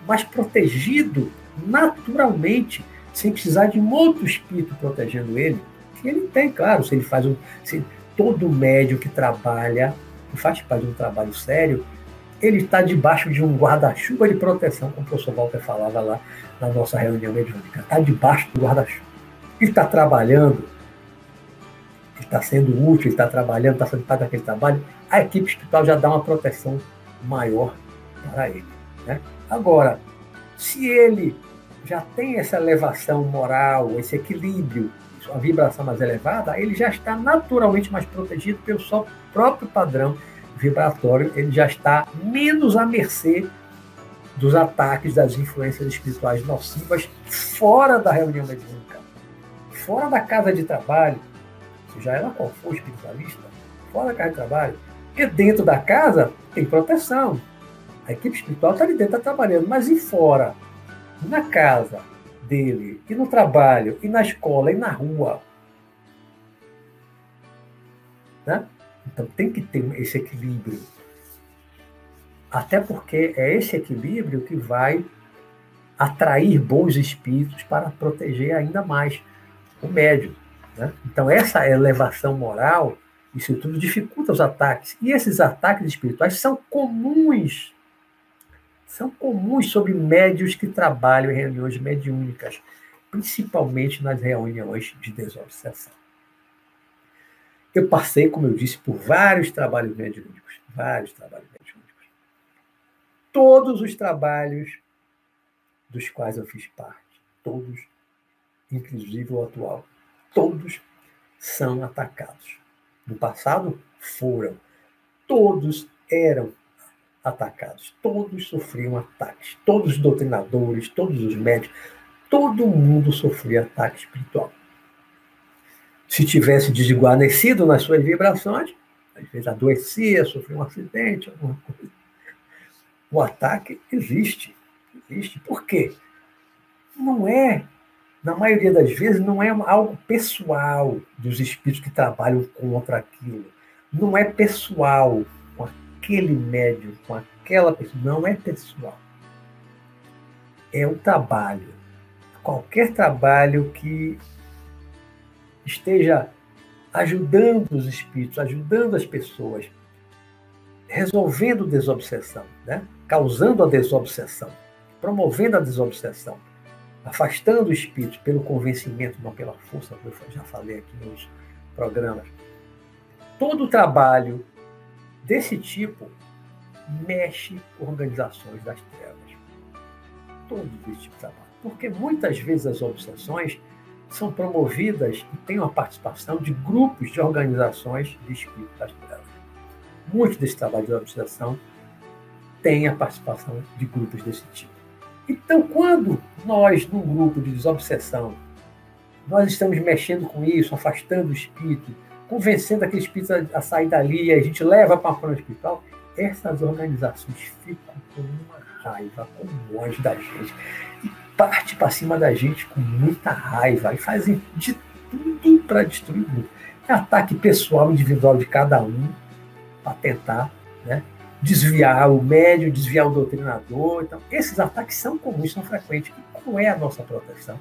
mais protegido naturalmente, sem precisar de um outro espírito protegendo ele. Que ele tem, claro, se ele faz um. Se todo médium que trabalha, que faz parte de um trabalho sério, ele está debaixo de um guarda-chuva de proteção, como o professor Walter falava lá na nossa reunião mediúnica. Está debaixo do guarda-chuva. Ele está trabalhando, ele está sendo útil, ele está trabalhando, está fazendo parte daquele trabalho, a equipe espiritual já dá uma proteção maior para ele. Né? Agora, se ele já tem essa elevação moral, esse equilíbrio, a vibração mais elevada, ele já está naturalmente mais protegido pelo seu próprio padrão vibratório, ele já está menos à mercê dos ataques das influências espirituais nocivas fora da reunião mediúnica, fora da casa de trabalho, seja ela qual for espiritualista, fora da casa de trabalho, porque dentro da casa tem proteção, a equipe espiritual está ali dentro, está trabalhando, mas e fora? Na casa dele, e no trabalho, e na escola, e na rua. Né? Então tem que ter esse equilíbrio. Até porque é esse equilíbrio que vai atrair bons espíritos para proteger ainda mais o médium. Né? Então, essa elevação moral, isso tudo dificulta os ataques. E esses ataques espirituais são comuns são comuns sobre médios que trabalham em reuniões mediúnicas, principalmente nas reuniões de desobsessão. Eu passei, como eu disse, por vários trabalhos mediúnicos, vários trabalhos mediúnicos. Todos os trabalhos dos quais eu fiz parte, todos, inclusive o atual, todos são atacados. No passado foram, todos eram atacados. Todos sofriam ataques. Todos os doutrinadores, todos os médicos, todo mundo sofria ataque espiritual. Se tivesse desguarnecido nas suas vibrações, às vezes adoecia, sofria um acidente, alguma coisa, o ataque existe. Existe. Por quê? Não é, na maioria das vezes, não é algo pessoal dos espíritos que trabalham contra aquilo. Não é pessoal aquele médium, com aquela pessoa. Não é pessoal. É o trabalho. Qualquer trabalho que esteja ajudando os espíritos, ajudando as pessoas, resolvendo desobsessão, né? causando a desobsessão, promovendo a desobsessão, afastando o espírito pelo convencimento, não pela força, como eu já falei aqui nos programas. Todo trabalho desse tipo mexe organizações das trevas. Todo esse tipo de trabalho. Porque muitas vezes as obsessões são promovidas e têm uma participação de grupos de organizações de espíritos das trevas. Muito desse trabalho de obsessão tem a participação de grupos desse tipo. Então, quando nós, num grupo de desobsessão, nós estamos mexendo com isso, afastando o espírito, convencendo aquele espírito a, sair dali, e a gente leva para a forma espiritual, essas organizações ficam com uma raiva, com ódio da gente, e parte para cima da gente com muita raiva, e fazem de tudo para destruir o grupo. É ataque pessoal, individual de cada um, para tentar né, desviar o médio, desviar o doutrinador. Então, esses ataques são comuns, são frequentes. E qual é a nossa proteção?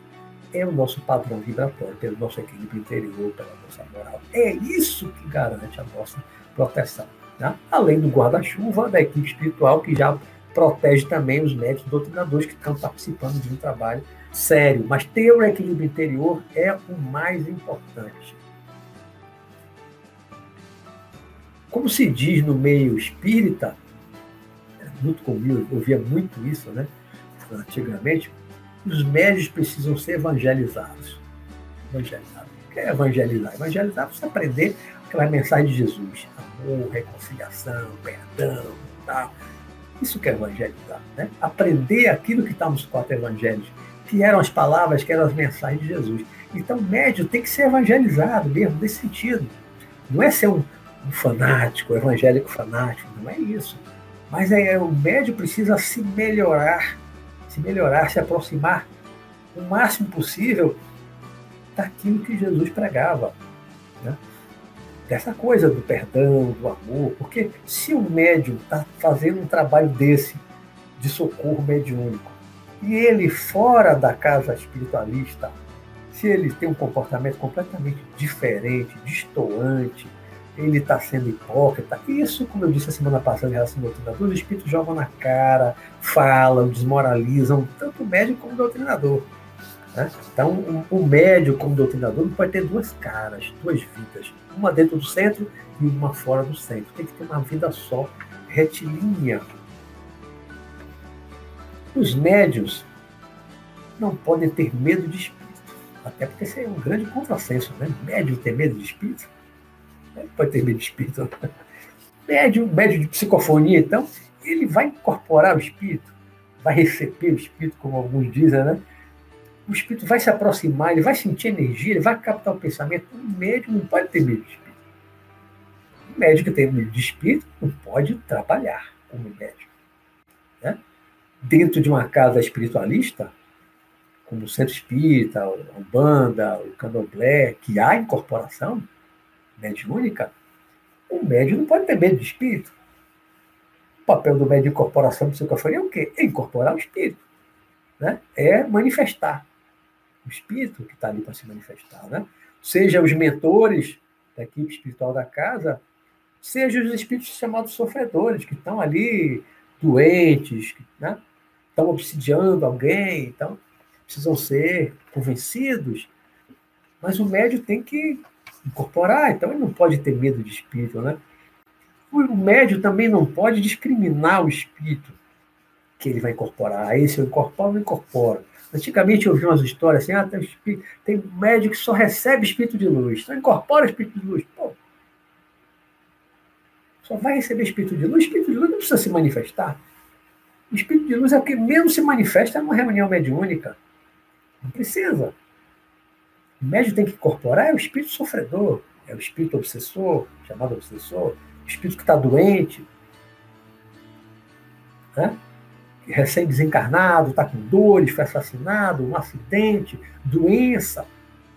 É o nosso padrão vibratório, pelo nosso equilíbrio interior, pela nossa moral. É isso que garante a nossa proteção. Né? Além do guarda-chuva da equipe espiritual, que já protege também os médicos doutrinadores que estão participando de um trabalho sério. Mas ter o equilíbrio interior é o mais importante. Como se diz no meio espírita, muito comigo, eu via muito isso, né? Antigamente, os médios precisam ser evangelizados. Evangelizados. O que é evangelizar? Evangelizar é você aprender aquela mensagem de Jesus: amor, reconciliação, perdão, tal. Isso que é evangelizar, né? Aprender aquilo que está nos quatro evangelhos, que eram as palavras, que eram as mensagens de Jesus. Então, o médio tem que ser evangelizado mesmo, nesse sentido. Não é ser um, um fanático, evangélico fanático, não é isso. Mas é, o médio precisa se melhorar, se melhorar, se aproximar o máximo possível daquilo que Jesus pregava. Né? Dessa coisa do perdão, do amor. Porque se o médium está fazendo um trabalho desse, de socorro mediúnico, e ele fora da casa espiritualista, se ele tem um comportamento completamente diferente, destoante, ele está sendo hipócrita. Isso, como eu disse a semana passada em relação ao doutrinador, os espíritos jogam na cara, falam, desmoralizam, tanto o médium como o doutrinador. Né? Então, o, o médium como doutrinador não pode ter duas caras, duas vidas. Uma dentro do centro e uma fora do centro. Tem que ter uma vida só, retilínea. Os médios não podem ter medo de espírito. Até porque isso é um grande contrassenso, né? Médio ter medo de espírito pode ter medo de espírito. Médio, médio de psicofonia, então, ele vai incorporar o espírito, vai receber o espírito, como alguns dizem, né? O espírito vai se aproximar, ele vai sentir energia, ele vai captar o pensamento. O médico não pode ter medo de espírito. O médico que tem medo de espírito não pode trabalhar como médico. Né? Dentro de uma casa espiritualista, como o Centro Espírita, a Umbanda, o Candomblé, que há incorporação, mediúnica, o médium não pode ter medo de espírito. O papel do médium de incorporação psicofonia é o quê? É incorporar o espírito. Né? É manifestar o espírito que está ali para se manifestar. Né? Seja os mentores da equipe espiritual da casa, seja os espíritos chamados sofredores, que estão ali doentes, né? estão obsidiando alguém, então precisam ser convencidos. Mas o médium tem que incorporar, então ele não pode ter medo de espírito, né? O médio também não pode discriminar o espírito que ele vai incorporar. Ah, esse eu incorporo, não incorporo. Antigamente eu vi umas histórias assim, ah, tem, espírito, tem médio que só recebe espírito de luz, só incorpora espírito de luz. Pô, só vai receber espírito de luz, espírito de luz não precisa se manifestar. O espírito de luz é o que mesmo se manifesta numa reunião mediúnica. Não precisa. O médium tem que incorporar é o espírito sofredor, é o espírito obsessor, chamado obsessor, o espírito que está doente. né? recém-desencarnado, está com dores, foi assassinado, um acidente, doença,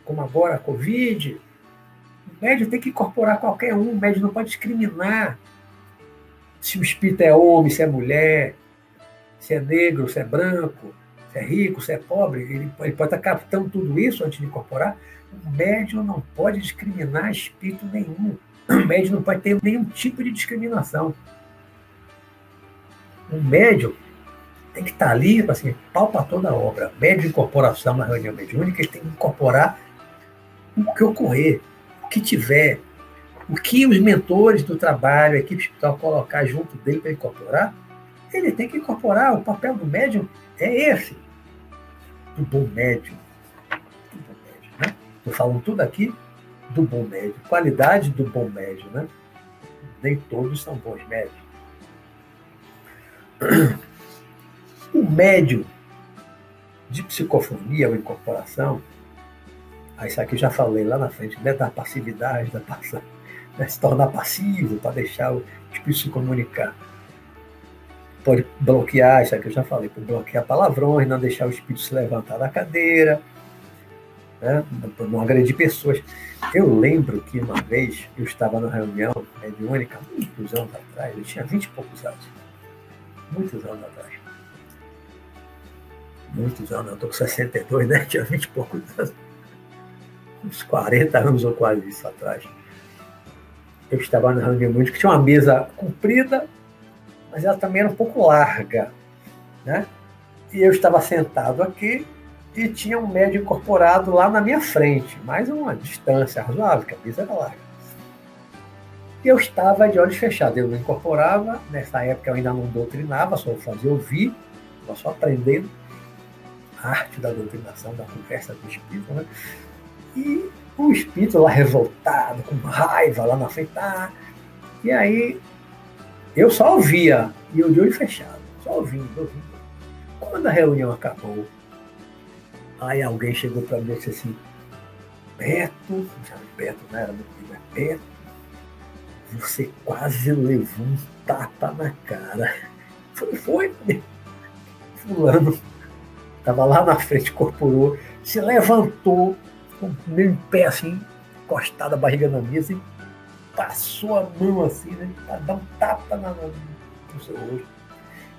como agora a Covid. O médium tem que incorporar qualquer um, o médium não pode discriminar se o espírito é homem, se é mulher, se é negro, se é branco, se é rico, se é pobre. Ele, ele pode estar captando tudo isso antes de incorporar. O médium não pode discriminar espírito nenhum. O médium não pode ter nenhum tipo de discriminação. O médium tem que estar ali, assim, pau para toda a obra. Médio de incorporação na reunião mediúnica, ele tem que incorporar o que ocorrer, o que tiver, o que os mentores do trabalho, a equipe espiritual colocar junto dele para incorporar, ele tem que incorporar. O papel do médium é esse, do bom médium. Estou né? falando tudo aqui do bom médium, qualidade do bom médium. Né? Nem todos são bons médios. O médium de psicofonia ou incorporação, ah, isso aqui já falei lá na frente, né, da passividade, da passa, né, se tornar passivo para deixar o espírito se comunicar. Pode bloquear, isso aqui eu já falei, pode bloquear palavrões, não deixar o espírito se levantar da cadeira, né, não agredir pessoas. Eu lembro que uma vez eu estava na reunião mediúnica, muitos anos atrás, eu tinha 20 e poucos anos, muitos anos atrás muitos anos, eu estou com 62, né? Tinha 20 e poucos anos. Uns 40 anos ou quase isso atrás. Eu estava na reunião que tinha uma mesa comprida, mas ela também era um pouco larga, né? E eu estava sentado aqui e tinha um médio incorporado lá na minha frente, mais uma distância razoável, que a mesa era larga. E eu estava de olhos fechados, eu não incorporava, nessa época eu ainda não doutrinava, só fazia ouvir, só aprendendo arte da doutrinação, da conversa com o espírito, né? E o espírito lá revoltado, com raiva lá na frente, tá? e aí eu só ouvia, e eu de olho fechado, só ouvindo, ouvindo. Quando a reunião acabou, aí alguém chegou para mim e disse assim, Beto, já Beto não era muito é Beto, você quase levou um tapa na cara. Foi, foi, fulano estava lá na frente, incorporou, se levantou, com meio em pé assim, encostado a barriga na mesa e passou a mão assim, né? Para dar um tapa na, no seu rosto.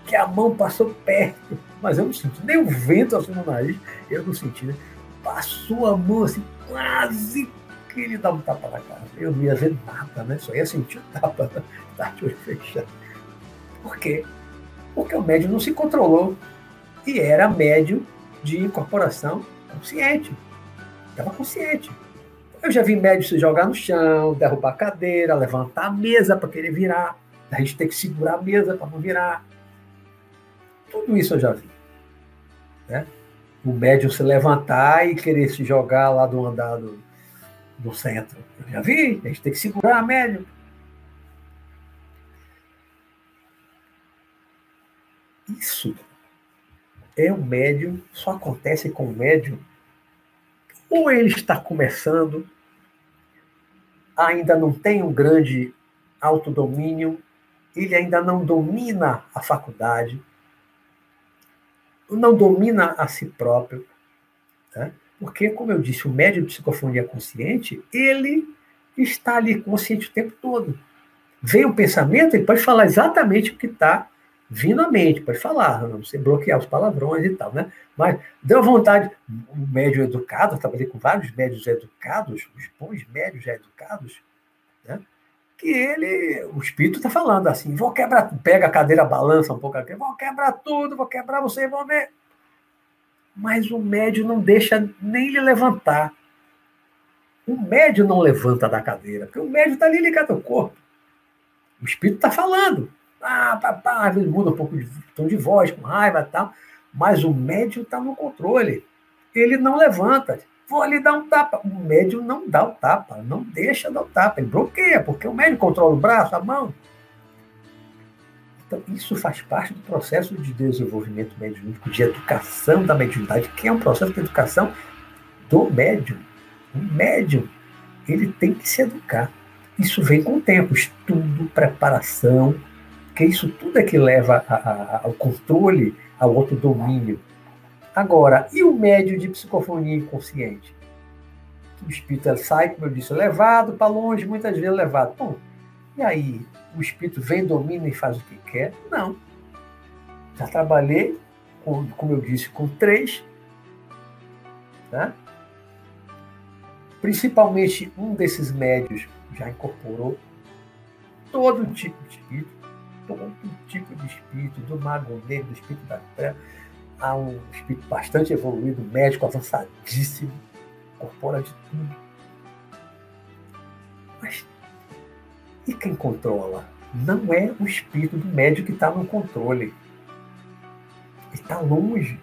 Que a mão passou perto, mas eu não senti nem o vento assim no nariz, eu não senti, né? Passou a mão assim, quase que ele dá um tapa na cara. Eu não ia ver nada, né? Só ia sentir o tapa, tá de olho fechado. Por quê? Porque o médium não se controlou e era médio de incorporação consciente. Estava consciente. Eu já vi médio se jogar no chão, derrubar a cadeira, levantar a mesa para querer virar. A gente tem que segurar a mesa para não virar. Tudo isso eu já vi. Né? O médium se levantar e querer se jogar lá do andar do, do centro. Eu já vi. A gente tem que segurar a médium. Isso é o médium, só acontece com o médium, ou ele está começando, ainda não tem um grande autodomínio, ele ainda não domina a faculdade, não domina a si próprio. Né? Porque, como eu disse, o médium de psicofonia consciente, ele está ali consciente o tempo todo. Vem o pensamento, ele pode falar exatamente o que está vindo à mente, pode falar, não você bloquear os palavrões e tal, né? Mas deu vontade, um médio educado, eu trabalhei com vários médios educados, os bons médios educados, né? Que ele, o espírito está falando assim, vou quebrar, pega a cadeira, balança um pouco aqui, vou quebrar tudo, vou quebrar vocês, vão ver. Mas o médio não deixa nem ele levantar. O médio não levanta da cadeira, porque o médio está ali ligado ao corpo. O espírito está falando. Ah, às vezes muda um pouco de tom de voz, com raiva e tal, mas o médium está no controle. Ele não levanta. Vou ali dar um tapa. O médium não dá o tapa, não deixa dar o tapa, ele bloqueia, porque o médium controla o braço, a mão. Então, isso faz parte do processo de desenvolvimento mediúnico, de educação da mediunidade, que é um processo de educação do médium. O médium, ele tem que se educar. Isso vem com o tempo, estudo, preparação, Porque isso tudo é que leva a, a, ao controle, ao autodomínio. Agora, e o médio de psicofonia inconsciente? O espírito sai, como eu disse, levado para longe, muitas vezes levado. Bom, e aí? O espírito vem, domina e faz o que quer? Não. Já trabalhei, com, como eu disse, com três. Né? Principalmente um desses médios já incorporou todo tipo de espírito, todo tipo de espírito, do mago negro, do espírito da terra, há um espírito bastante evoluído, médico avançadíssimo, incorpora de tudo. Mas e quem controla? Não é o espírito do médico que está no controle. Ele está longe.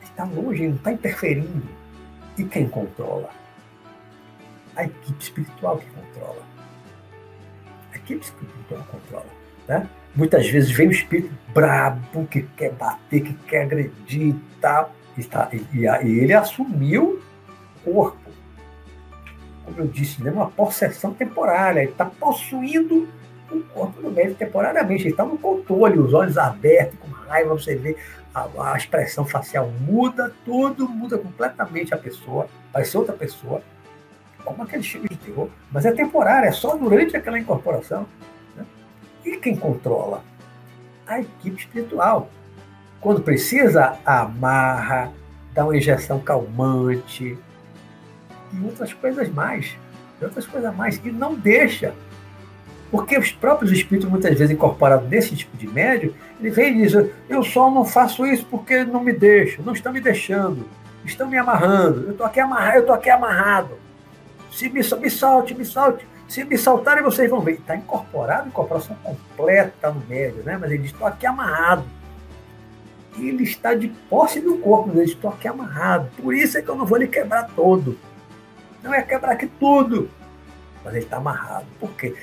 Ele está longe, ele não está interferindo. E quem controla? A equipe espiritual que controla. A equipe espiritual controla. Né? Muitas vezes vem um espírito brabo que quer bater, que quer agredir e tal. E, tá, e, e ele assumiu o corpo. Como eu disse, né? uma possessão temporária. Ele está possuindo o corpo do médico temporariamente. Ele está no controle, os olhos abertos, com raiva, você vê a, a, expressão facial muda, tudo muda completamente a pessoa, parece outra pessoa como aquele filme de terror, mas é temporário, é só durante aquela incorporação. E quem controla? A equipe espiritual. Quando precisa, amarra, dá uma injeção calmante e outras coisas mais. E outras coisas mais. E não deixa. Porque os próprios espíritos, muitas vezes incorporados nesse tipo de médio, ele vem e diz: Eu só não faço isso porque não me deixam, não estão me deixando, estão me amarrando, eu estou aqui amarrado, eu estou aqui amarrado. Se me, me solte, me solte. Se me saltarem, vocês vão ver. Está incorporado, incorporação completa no médio, né? Mas ele diz, estou aqui amarrado. Ele está de posse do corpo, mas ele estou aqui amarrado. Por isso é que eu não vou lhe quebrar todo. Não é quebrar aqui tudo. Mas ele está amarrado. Por quê?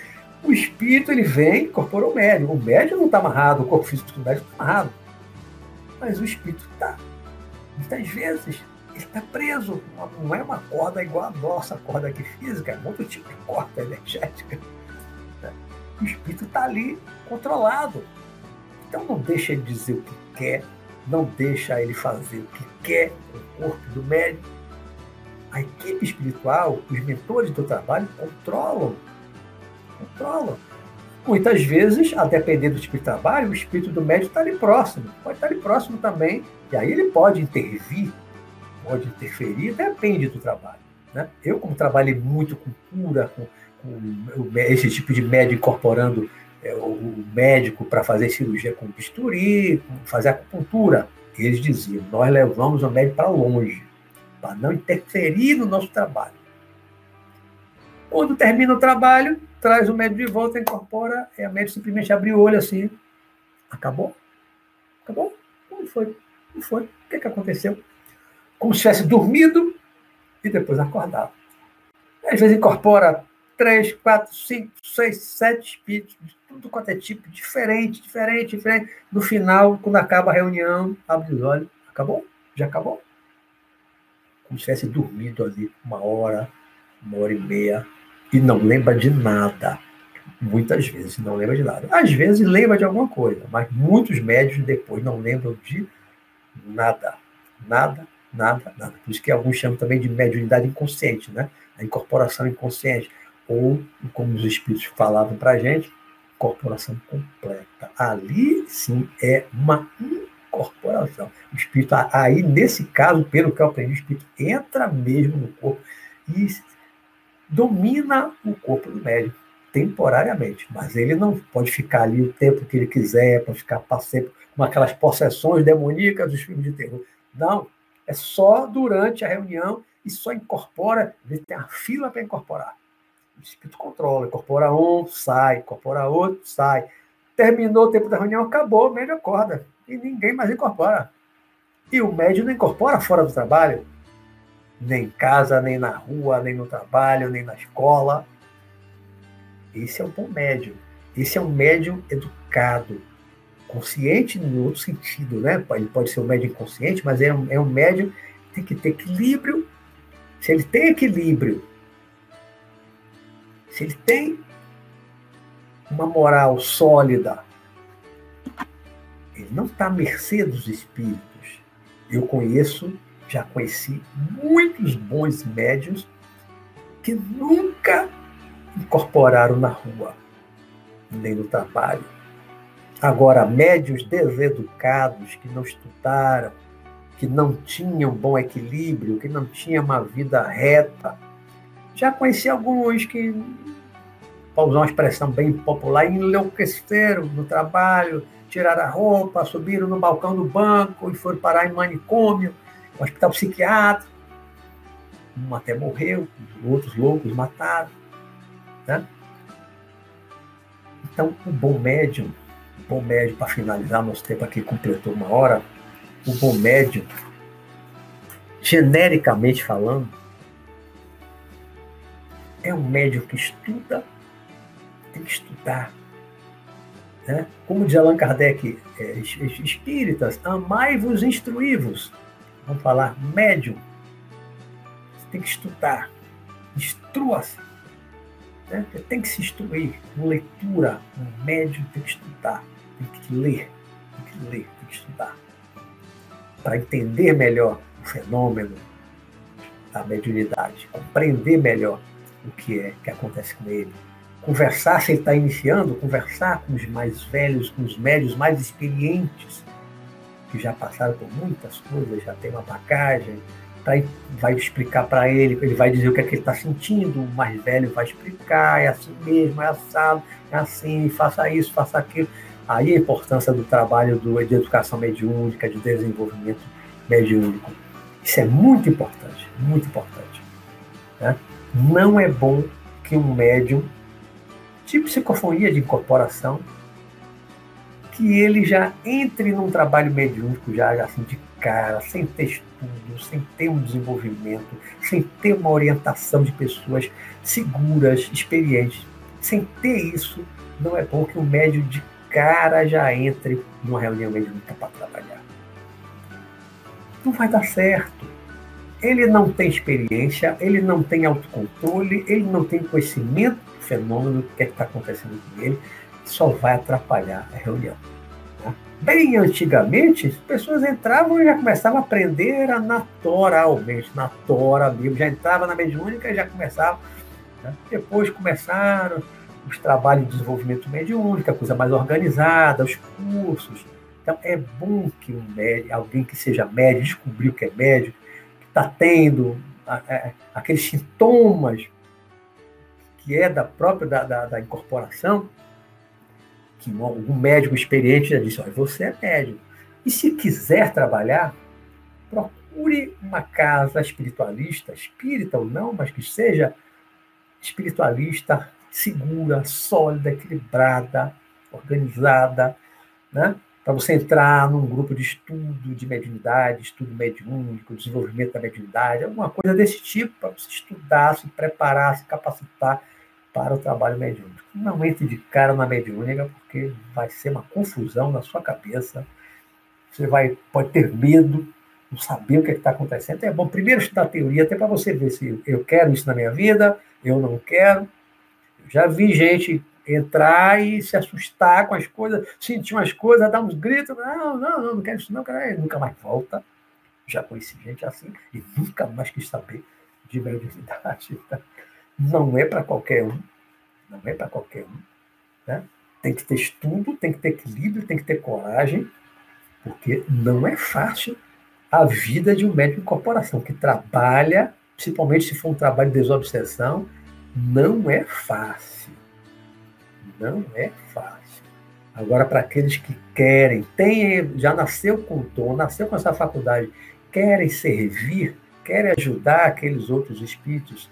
O espírito ele vem, incorpora o médio. O médio não está amarrado, o corpo físico do médio está amarrado. Mas o espírito está. Muitas vezes está preso. Não é uma corda igual a nossa corda aqui física, é outro tipo de corda energética. O espírito está ali controlado. Então não deixa ele dizer o que quer, não deixa ele fazer o que quer com o corpo do médico. A equipe espiritual, os mentores do trabalho controlam. Controlam. Muitas vezes, a depender do tipo de trabalho, o espírito do médico está ali próximo. Pode estar ali próximo também. E aí ele pode intervir pode interferir, depende do trabalho. Né? Eu, como trabalhei muito com cura, com, com esse tipo de médico incorporando é, o médico para fazer cirurgia com bisturi, fazer acupuntura, eles diziam: nós levamos o médico para longe, para não interferir no nosso trabalho. Quando termina o trabalho, traz o médico de volta, incorpora, e a médico simplesmente abre o olho assim. Acabou? Acabou? Como foi? Não foi? O que, que aconteceu? Como se tivesse dormido e depois acordado. Às vezes incorpora três, quatro, cinco, seis, sete espíritos, de tudo quanto é tipo, diferente, diferente, diferente. No final, quando acaba a reunião, abre os olhos, acabou? Já acabou? Como se tivesse dormido ali uma hora, uma hora e meia, e não lembra de nada. Muitas vezes não lembra de nada. Às vezes lembra de alguma coisa, mas muitos médios depois não lembram de nada. Nada, nada, nada. Por isso que alguns chamam também de mediunidade inconsciente, né? A incorporação inconsciente. Ou, como os espíritos falavam para a gente, incorporação completa. Ali, sim, é uma incorporação. O espírito, aí, nesse caso, pelo que eu aprendi, o espírito entra mesmo no corpo e domina o corpo do médico temporariamente, mas ele não pode ficar ali o tempo que ele quiser, para ficar para sempre com aquelas possessões demoníacas dos filmes de terror. Não, é só durante a reunião e só incorpora, tem a fila para incorporar. O espírito controla, incorpora um, sai, incorpora outro, sai. Terminou o tempo da reunião, acabou, o médio acorda. E ninguém mais incorpora. E o médio não incorpora fora do trabalho, nem em casa, nem na rua, nem no trabalho, nem na escola. Esse é o bom médio. Esse é um médium educado, consciente no outro sentido, né? Ele pode ser um médio inconsciente, mas é um, é um médio que tem que ter equilíbrio. Se ele tem equilíbrio, se ele tem uma moral sólida, Ele não está à mercê dos espíritos. Eu conheço, já conheci muitos bons médios que nunca incorporaram na rua, nem no trabalho. Agora, médios deseducados que não estudaram, que não tinham bom equilíbrio, que não tinham uma vida reta. Já conheci alguns que, para usar uma expressão bem popular, enlouqueceram no trabalho, tiraram a roupa, subiram no balcão do banco e foram parar em manicômio, hospital psiquiátrico. Um até morreu, outros loucos mataram. Né? Então, o bom médium, bom médium, para finalizar, nosso tempo aqui completou uma hora, o bom médium, genericamente falando, é um médium que estuda, tem que estudar. Né? Como diz Allan Kardec, é, espíritas, amai-vos, instruí-vos. Vamos falar médium. Você tem que estudar. Instrua-se. Né? Tem que se instruir. Uma leitura, um médium tem que estudar. Tem que ler. Tem que ler, tem que estudar para entender melhor o fenômeno da mediunidade, compreender melhor o que é que acontece com ele. Conversar, se ele está iniciando, conversar com os mais velhos, com os médios mais experientes, que já passaram por muitas coisas, já tem uma bagagem, vai explicar para ele, ele vai dizer o que é que ele está sentindo, o mais velho vai explicar, é assim mesmo, é assado, é assim, faça isso, faça aquilo. Aí a importância do trabalho do, de educação mediúnica, de desenvolvimento mediúnico. Isso é muito importante, muito importante. Né? Não é bom que um médium, tipo psicofonia de incorporação, que ele já entre num trabalho mediúnico já assim de cara, sem ter estudo, sem ter um desenvolvimento, sem ter uma orientação de pessoas seguras, experientes. Sem ter isso, não é bom que um médium de cara já entre numa reunião mediúnica para trabalhar. Não vai dar certo. Ele não tem experiência, ele não tem autocontrole, ele não tem conhecimento do fenômeno, do que é está acontecendo com ele, só vai atrapalhar a reunião. Né? Bem antigamente, as pessoas entravam e já começavam a aprender naturalmente, na tora mesmo, já entrava na mediúnica e já começava. Né? Depois começaram os trabalhos de desenvolvimento mediúnico, a coisa mais organizada, os cursos. Então, é bom que um médico, alguém que seja médico, descobriu que é médico, que está tendo aqueles sintomas que é da própria da, da, da incorporação, que um médico experiente já disse, olha, você é médico. E se quiser trabalhar, procure uma casa espiritualista, espírita ou não, mas que seja espiritualista, segura, sólida, equilibrada, organizada, né? para você entrar num grupo de estudo de mediunidade, estudo mediúnico, desenvolvimento da mediunidade, alguma coisa desse tipo, para você estudar, se preparar, se capacitar para o trabalho mediúnico. Não entre de cara na mediúnica, porque vai ser uma confusão na sua cabeça. Você vai, pode ter medo, não saber o que é está acontecendo. É bom primeiro estudar teoria, até para você ver se eu quero isso na minha vida, eu não quero, já vi gente entrar e se assustar com as coisas, sentir umas coisas, dar uns gritos, não, não, não, não quero isso não, quero, nunca mais volta. Já conheci gente assim e nunca mais quis saber de mediunidade. Não é para qualquer um, não é para qualquer um. Né? Tem que ter estudo, tem que ter equilíbrio, tem que ter coragem, porque não é fácil a vida de um médico de corporação que trabalha, principalmente se for um trabalho de desobsessão, não é fácil. Não é fácil. Agora, para aqueles que querem, tem, já nasceu com o tom, nasceu com essa faculdade, querem servir, querem ajudar aqueles outros espíritos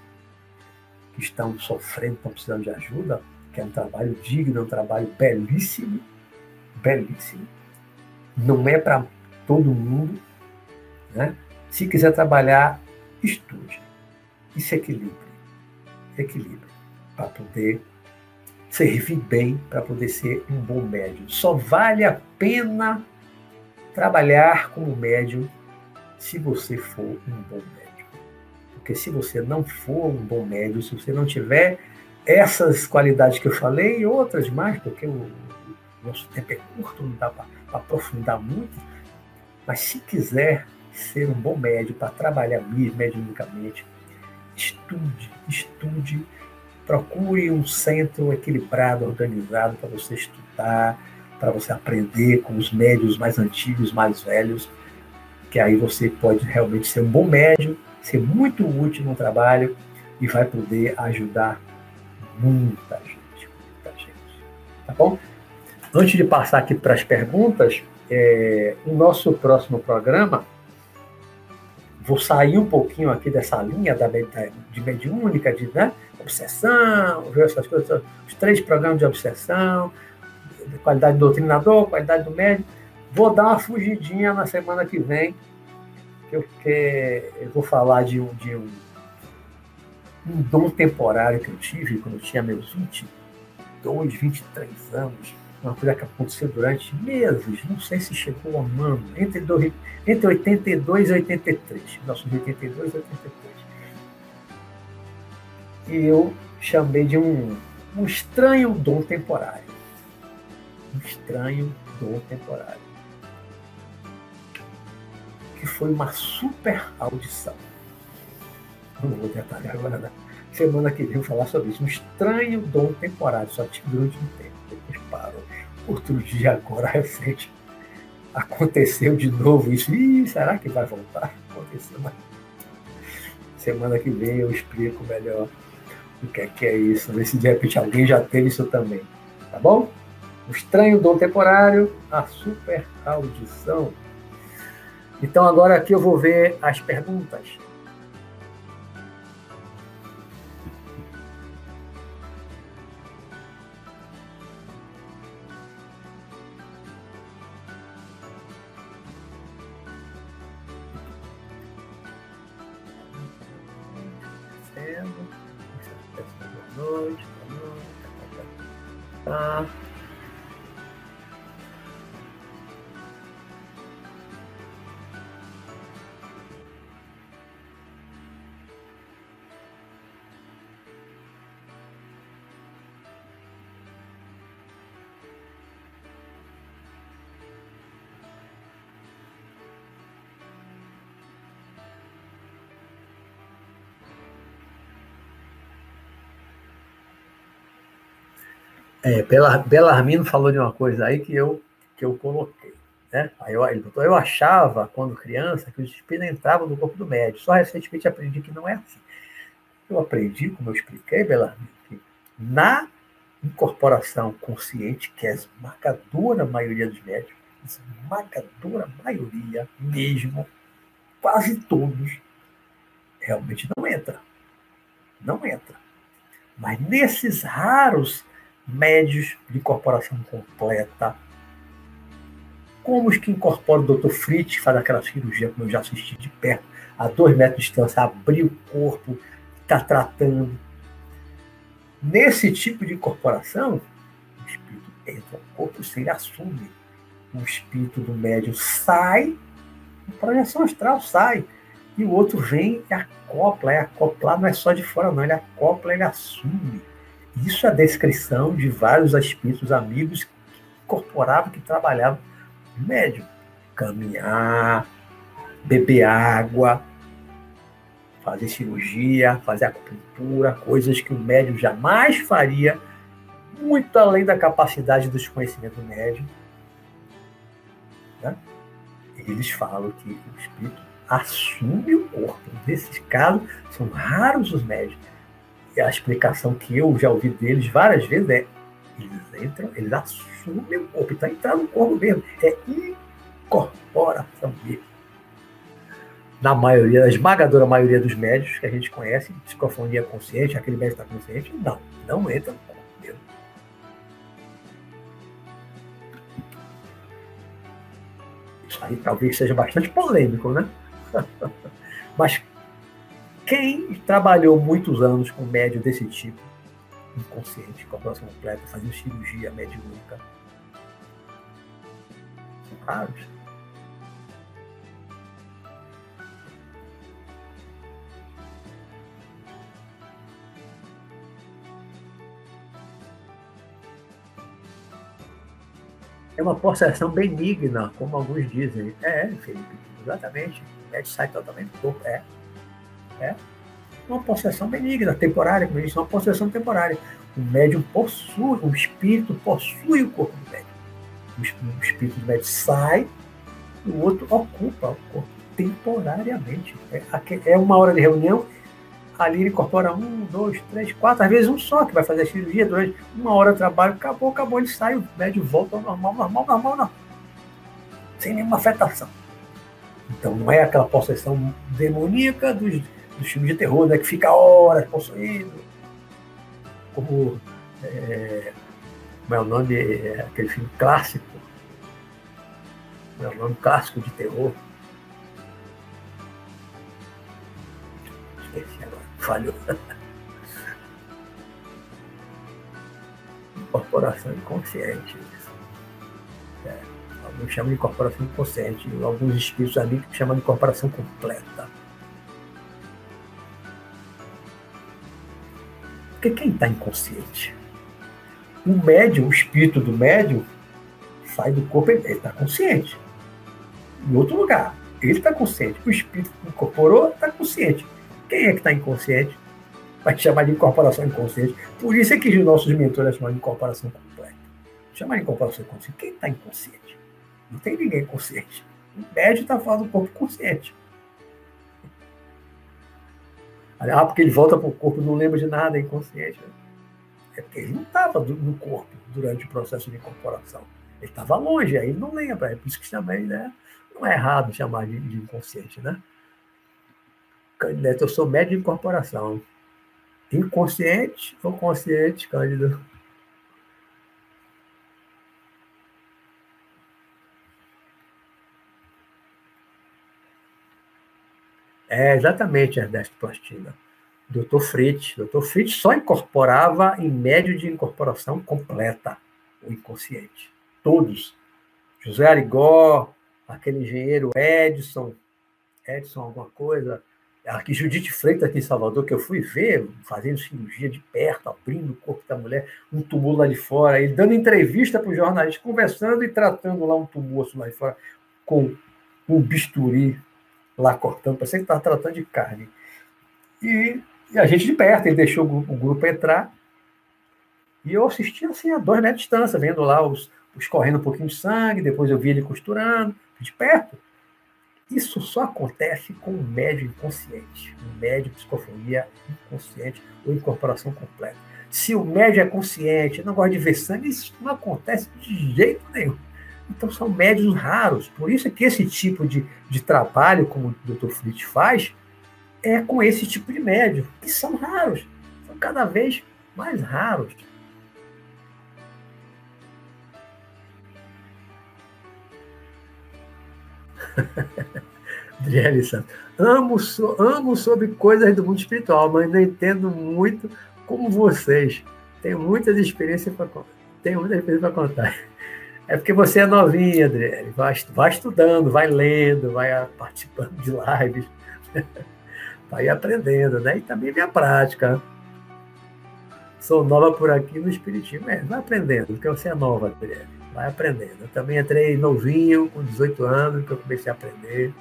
que estão sofrendo, estão precisando de ajuda, que é um trabalho digno, é um trabalho belíssimo, belíssimo. Não é para todo mundo. Né? Se quiser trabalhar, estude e se equilibre equilíbrio para poder servir bem, para poder ser um bom médium. Só vale a pena trabalhar como médium se você for um bom médium. Porque se você não for um bom médium, se você não tiver essas qualidades que eu falei e outras mais, porque o, nosso tempo é curto, não dá para aprofundar muito, mas se quiser ser um bom médico para trabalhar mediunicamente, estude, estude, procure um centro equilibrado, organizado para você estudar, para você aprender com os médios mais antigos, mais velhos, que aí você pode realmente ser um bom médium, ser muito útil no trabalho e vai poder ajudar muita gente, muita gente. Tá bom? Antes de passar aqui para as perguntas, é, o nosso próximo programa, vou sair um pouquinho aqui dessa linha da, de mediúnica, de né, obsessão, essas coisas, os três programas de obsessão, qualidade do doutrinador, qualidade do médico. Vou dar uma fugidinha na semana que vem, porque eu vou falar de um, de um, um dom temporário que eu tive quando eu tinha meus 22, 23 anos uma coisa que aconteceu durante meses, não sei se chegou a um entre, dois, entre 82 e 83, 1982 e 83. E eu chamei de um, um estranho dom temporário. Um estranho dom temporário. Que foi uma super audição. Não vou detalhar agora, né? Semana que vem falar sobre isso. Um estranho dom temporário, só tive durante um tempo depois parou. Outro dia, agora recente, aconteceu de novo isso. Ih, será que vai voltar? Aconteceu, mas semana que vem eu explico melhor o que é, que é isso. Ver se de repente alguém já teve isso também. Tá bom? O estranho dom temporário, a super audição. Então agora aqui eu vou ver as perguntas. Uh, É, Belarmino falou de uma coisa aí que eu, que eu coloquei. Né? Aí eu, ele botou, eu achava, quando criança, que os espíritos entravam no corpo do médico. Só recentemente aprendi que não é assim. Eu aprendi, como eu expliquei, Belarmino, que na incorporação consciente, que é a esmagadora maioria dos médicos, esmagadora maioria mesmo, quase todos, realmente não entra. Não entra. Mas nesses raros médios de incorporação completa, como os que incorporam o Dr. Fritz, faz aquela cirurgia, como eu já assisti de perto, a dois metros de distância, abrir o corpo, está tratando. Nesse tipo de incorporação, o espírito entra no corpo, se ele assume. O espírito do médium sai, a projeção astral sai. E o outro vem e acopla. E acoplar não é só de fora, não. Ele acopla, ele assume. Isso é a descrição de vários espíritos amigos que incorporavam, que trabalhavam no médium. Caminhar, beber água, fazer cirurgia, fazer acupuntura, coisas que o médium jamais faria, muito além da capacidade dos conhecimentos do. Né? Eles falam que o espírito assume o corpo. Nesses casos, são raros os médios a explicação que eu já ouvi deles várias vezes é eles entram, eles assumem o corpo, está entrando no corpo mesmo, é incorporação mesmo. Na maioria, na esmagadora maioria dos médicos que a gente conhece, psicofonia consciente, aquele médico está consciente, não, não entra no corpo mesmo. Isso aí talvez seja bastante polêmico, né? Mas quem trabalhou muitos anos com médio desse tipo, inconsciente, corporação completa, fazendo cirurgia mediúnica, são raros. É uma possessão benigna, como alguns dizem. É, Felipe, exatamente. O médium sai totalmente do corpo. É. É. Uma possessão benigna, temporária, como eu disse, uma possessão temporária. O médium possui, o espírito possui o corpo do médium. O espírito do médium sai, o outro ocupa o corpo temporariamente. É, é uma hora de reunião, ali ele incorpora um, dois, três, quatro, às vezes um só que vai fazer a cirurgia durante uma hora de trabalho, acabou, acabou, ele sai, o médium volta ao normal, normal, normal, não. Sem nenhuma afetação. Então não é aquela possessão demoníaca dos, dos filmes de terror, né, que fica horas possuído. Como, é, como é o nome, é aquele filme clássico, é o nome clássico de terror, falhou. Incorporação inconsciente. É, alguns chamam de incorporação inconsciente, alguns espíritos amigos chamam de incorporação completa. Porque quem está inconsciente? O médium, o espírito do médium, sai do corpo, ele está consciente. Em outro lugar. Ele está consciente. O espírito que incorporou está consciente. Quem é que está inconsciente? Vai chamar de incorporação inconsciente. Por isso é que os nossos mentores chamam de incorporação completa. Chamar de incorporação inconsciente. Quem está inconsciente? Não tem ninguém consciente. O médio está falando do corpo consciente. Ah, porque ele volta para o corpo, não lembra de nada, é inconsciente. É porque ele não estava no corpo durante o processo de incorporação. Ele estava longe, aí ele não lembra. É por isso que também né, não é errado chamar de, de inconsciente, né? Cândido eu sou médio de incorporação. Inconsciente ou consciente, Cândido? É, exatamente, Ernesto Plastina. Dr. Fritz. Dr. Fritz só incorporava em médio de incorporação completa o inconsciente. Todos. José Arigó, aquele engenheiro Edson, Edson alguma coisa, Aqui, Judite Freitas, aqui em Salvador, que eu fui ver, fazendo cirurgia de perto, abrindo o corpo da mulher, um tumor lá de fora, ele dando entrevista para o jornalista, conversando e tratando lá um tumor lá de fora, com um bisturi lá cortando, parecia que estava tratando de carne. E, e, a gente de perto, ele deixou o grupo, o grupo, entrar, e eu assisti assim a dois metros de distância, vendo lá os, os correndo um pouquinho de sangue, depois eu vi ele costurando, de perto. Isso só acontece com um médio inconsciente, um médio psicofonia inconsciente ou incorporação completa. Se o médio é consciente, não gosta de ver sangue, isso não acontece de jeito nenhum. Então são médios raros. Por isso é que esse tipo de, de trabalho, como o Dr. Fritz faz, é com esse tipo de médio, que são raros. São cada vez mais raros. Adriele Santos. Amo, so, amo sobre coisas do mundo espiritual, mas não entendo muito como vocês. Tenho muitas experiências para tenho muita experiência para contar. É porque você é novinha, Adriele. Vai, vai estudando, vai lendo, vai participando de lives, vai aprendendo, né? E também minha prática. Sou nova por aqui no Espiritismo. É, vai aprendendo, porque você é nova, Adriele. Vai aprendendo. Eu também entrei novinho, com 18 anos, que eu comecei a aprender.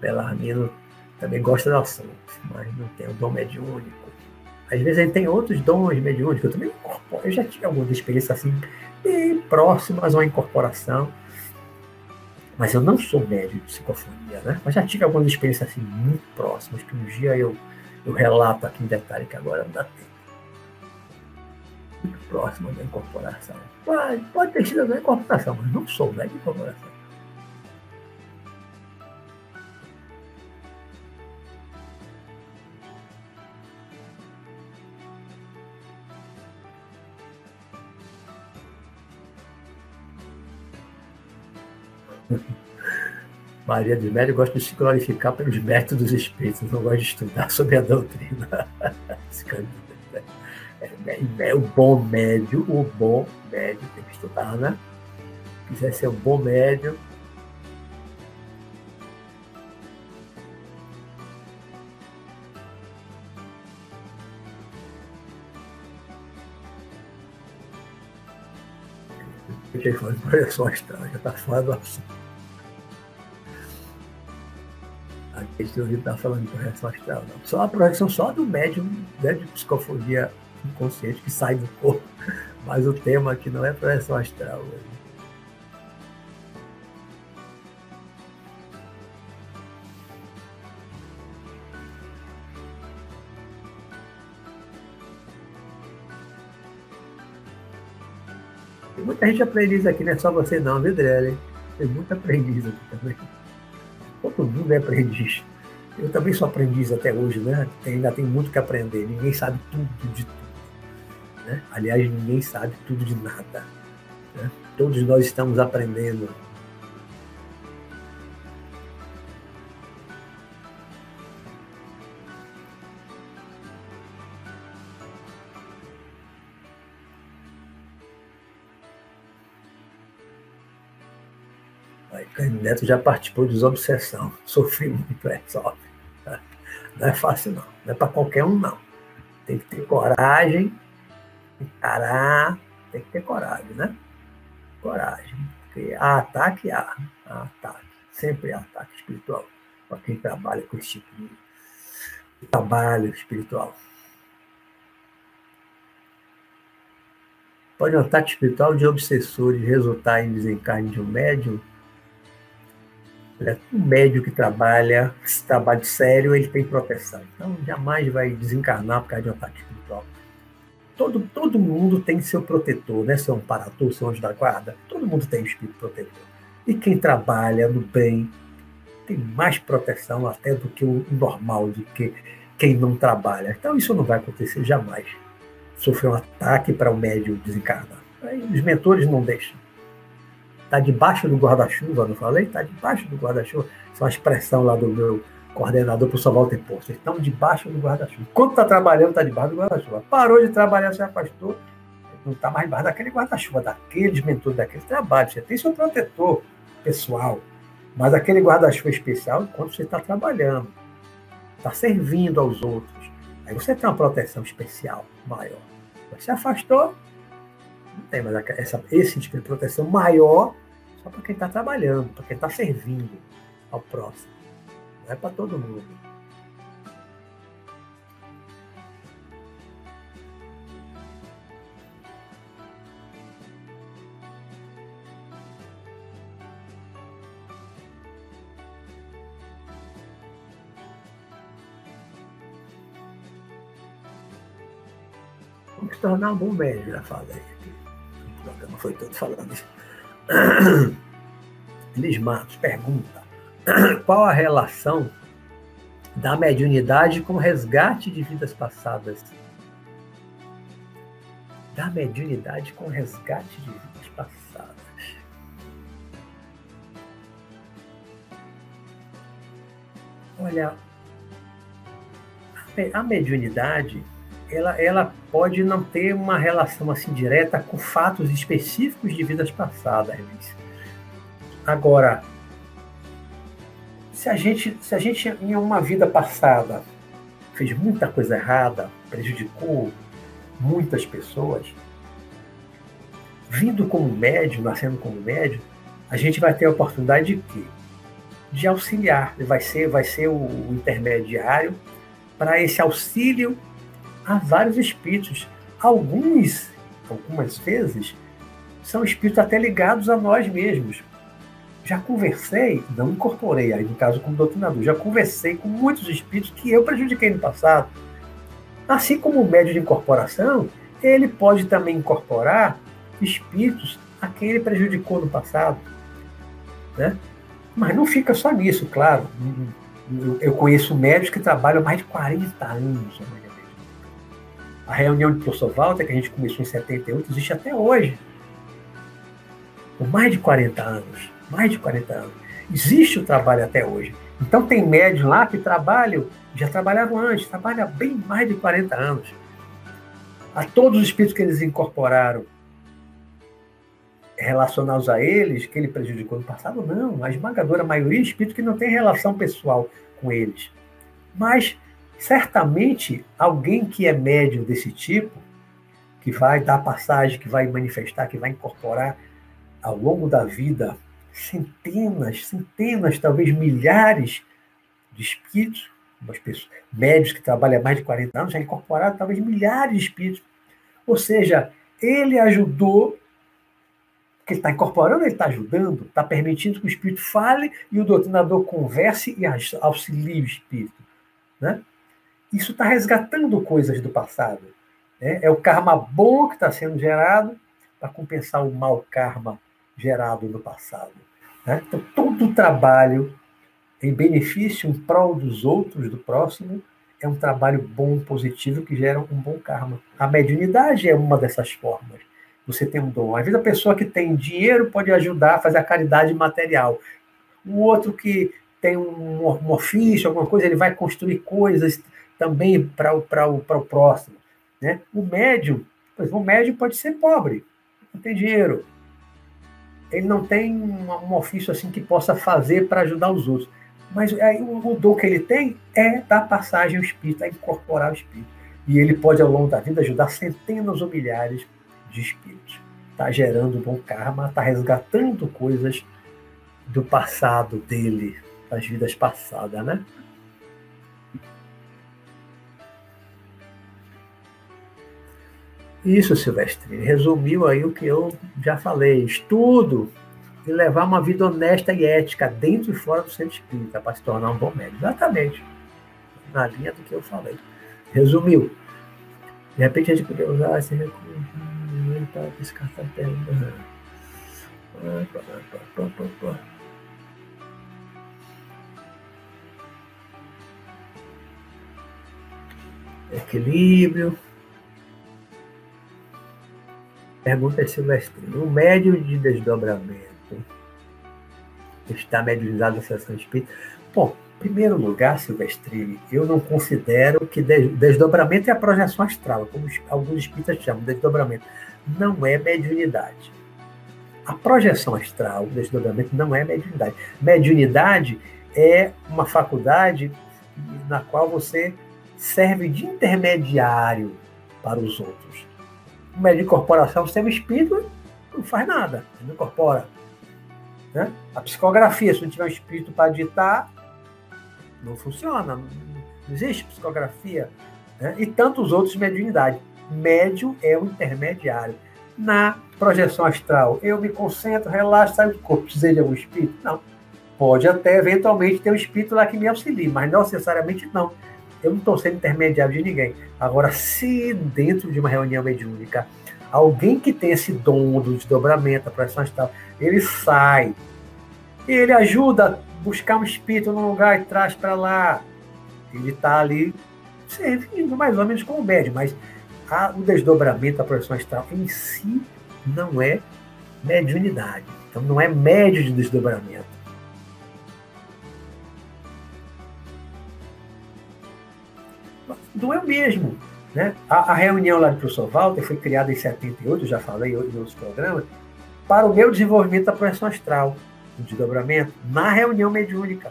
Belarmino também gosta do assunto, mas não tem o dom mediúnico. Às vezes ele tem outros dons mediúnicos, eu também incorporo. Eu já tive algumas experiências assim, bem próximas a uma incorporação, mas eu não sou médio de psicofonia, né? Mas já tive algumas experiências assim muito próximas, que um dia eu, eu relato aqui em detalhe, que agora não dá tempo. Muito próxima da incorporação. Pode, pode ter sido da incorporação, mas não sou médio de incorporação. Maria de Médio gosta de se glorificar pelos métodos espíritos, não gosta de estudar sobre a doutrina. É, é, é, o bom médio, o bom médio tem que estudar, né? Se quiser ser um bom médio, que foi uma expressão já está falando assim. A questão de estar falando de projeção astral, não. Só a projeção só do médium né, de psicofonia inconsciente que sai do corpo. Mas o tema aqui não é projeção astral. Né? Tem muita gente aprendiz aqui, não é só você não, viu, Drelli? Tem muita aprendiz aqui também. Todo mundo é aprendiz. Eu também sou aprendiz até hoje, né? Ainda tem muito que aprender. Ninguém sabe tudo de tudo. Né? Aliás, ninguém sabe tudo de nada. Né? Todos nós estamos aprendendo Neto já participou de desobsessão, sofri muito, é, sofre. Não é fácil, não. Não é para qualquer um, não. Tem que ter coragem, encarar, tem que ter coragem, né? Coragem. Porque há ataque, há, há ataque. Sempre há ataque espiritual para quem trabalha com esse tipo de trabalho espiritual. Pode um ataque espiritual de obsessores resultar em desencarne de um médium um médico que trabalha, esse trabalho sério, ele tem proteção. Então, jamais vai desencarnar por causa de um ataque espiritual. Todo, todo mundo tem seu protetor, né? Seu amparador, seu anjo da guarda. Todo mundo tem um espírito protetor. E quem trabalha no bem tem mais proteção até do que o normal, do que quem não trabalha. Então, isso não vai acontecer jamais. Sofrer um ataque para o médium desencarnar. Aí, os mentores não deixam. Está debaixo do guarda-chuva, não falei? Está debaixo do guarda-chuva. É uma expressão lá do meu coordenador, o Walter Posto. Estão debaixo do guarda-chuva. Quando está trabalhando, está debaixo do guarda-chuva. Parou de trabalhar, se afastou, não está mais debaixo daquele guarda-chuva, daqueles mentores, daquele trabalho. Você tem seu protetor pessoal, mas aquele guarda-chuva especial enquanto você está trabalhando, está servindo aos outros. Aí você tem uma proteção especial maior. Você afastou, não tem mais essa, esse tipo de proteção maior só para quem está trabalhando, para quem está servindo ao próximo. Não é para todo mundo. Vamos tornar um bom médico, já falei aqui. O programa foi todo falando isso. Elis Matos pergunta: qual a relação da mediunidade com resgate de vidas passadas? Da mediunidade com resgate de vidas passadas. Olha, a mediunidade ela, ela pode não ter uma relação assim direta com fatos específicos de vidas passadas. Agora, se a gente, se a gente em uma vida passada fez muita coisa errada, prejudicou muitas pessoas, vindo como médium, nascendo como médium, a gente vai ter a oportunidade de quê? De auxiliar, vai ser, vai ser o, intermediário para esse auxílio há vários espíritos. Alguns, algumas vezes, são espíritos até ligados a nós mesmos. Já conversei, não incorporei aí no caso como doutrinador, já conversei com muitos espíritos que eu prejudiquei no passado. Assim como o médio de incorporação, ele pode também incorporar espíritos a quem ele prejudicou no passado. Né? Mas não fica só nisso, claro. Eu conheço médicos que trabalham mais de 40 anos a reunião de professor Walter, que a gente começou em 78, existe até hoje. Por mais de 40 anos. Mais de 40 anos. Existe o trabalho até hoje. Então tem médios lá que trabalham, já trabalhavam antes, trabalham bem mais de 40 anos. A todos os espíritos que eles incorporaram relacionados a eles, que ele prejudicou no passado, não. A esmagadora maioria é espírito que não tem relação pessoal com eles. Mas certamente alguém que é médium desse tipo, que vai dar passagem, que vai manifestar, que vai incorporar, ao longo da vida, centenas, centenas, talvez milhares de espíritos, umas pessoas, médios que trabalham há mais de 40 anos, já incorporaram talvez milhares de espíritos. Ou seja, ele ajudou, que ele está incorporando, ele está ajudando, está permitindo que o espírito fale e o doutrinador converse e auxilie o espírito. Né? Isso está resgatando coisas do passado. Né? É o karma bom que está sendo gerado para compensar o mau karma gerado no passado. Né? Então, todo o trabalho em benefício, em prol dos outros, do próximo, é um trabalho bom, positivo, que gera um bom karma. A mediunidade é uma dessas formas. Você tem um dom. Às vezes a pessoa que tem dinheiro pode ajudar a fazer a caridade material. O outro que tem um, um ofício, alguma coisa, ele vai construir coisas também para o, o, o próximo. Né? O médium, por exemplo, o médium pode ser pobre, não tem dinheiro. Ele não tem um, um ofício assim que possa fazer para ajudar os outros. Mas aí, o, o dom que ele tem é dar passagem ao espírito, é incorporar o espírito. E ele pode, ao longo da vida, ajudar centenas ou milhares de espíritos. Está gerando bom karma, está resgatando coisas do passado dele, das vidas passadas, né? Isso, Silvestre, resumiu aí o que eu já falei. Estudo e levar uma vida honesta e ética dentro e fora do centro espírita para se tornar um bom médico. Exatamente. Na linha do que eu falei. Resumiu. De repente a gente poderia usar esse recurso. Equilíbrio. Pergunta Silvestre. O médio de desdobramento está mediunizado na sessão espírita? Bom, em primeiro lugar, Silvestre, eu não considero que desdobramento é a projeção astral, como alguns espíritas chamam, desdobramento. Não é mediunidade. A projeção astral, o desdobramento, não é mediunidade. Mediunidade é uma faculdade na qual você serve de intermediário para os outros. O médium de corporação, o espírita, não faz nada, não incorpora. Né? A psicografia, se não tiver um espírito para ditar, não funciona, não existe psicografia. Né? E tantos outros mediunidades. Médio é o intermediário. Na projeção astral, eu me concentro, relaxo, saio do corpo. Precisei de algum espírito? Não. Pode até, eventualmente, ter um espírito lá que me auxilie, mas não necessariamente não. Eu não estou sendo intermediário de ninguém. Agora, se dentro de uma reunião mediúnica Alguém que tem esse dom do desdobramento, a projeção astral, ele sai. E ele ajuda a buscar um espírito num lugar e traz para lá. Ele está ali servindo mais ou menos como médio, mas a, o desdobramento da projeção astral em si não é mediunidade. Então não é médio de desdobramento. Não é o mesmo. Né? A, a, reunião lá do professor Walter foi criada em 78, já falei em outros programas, para o meu desenvolvimento da projeção astral, do desdobramento, na reunião mediúnica.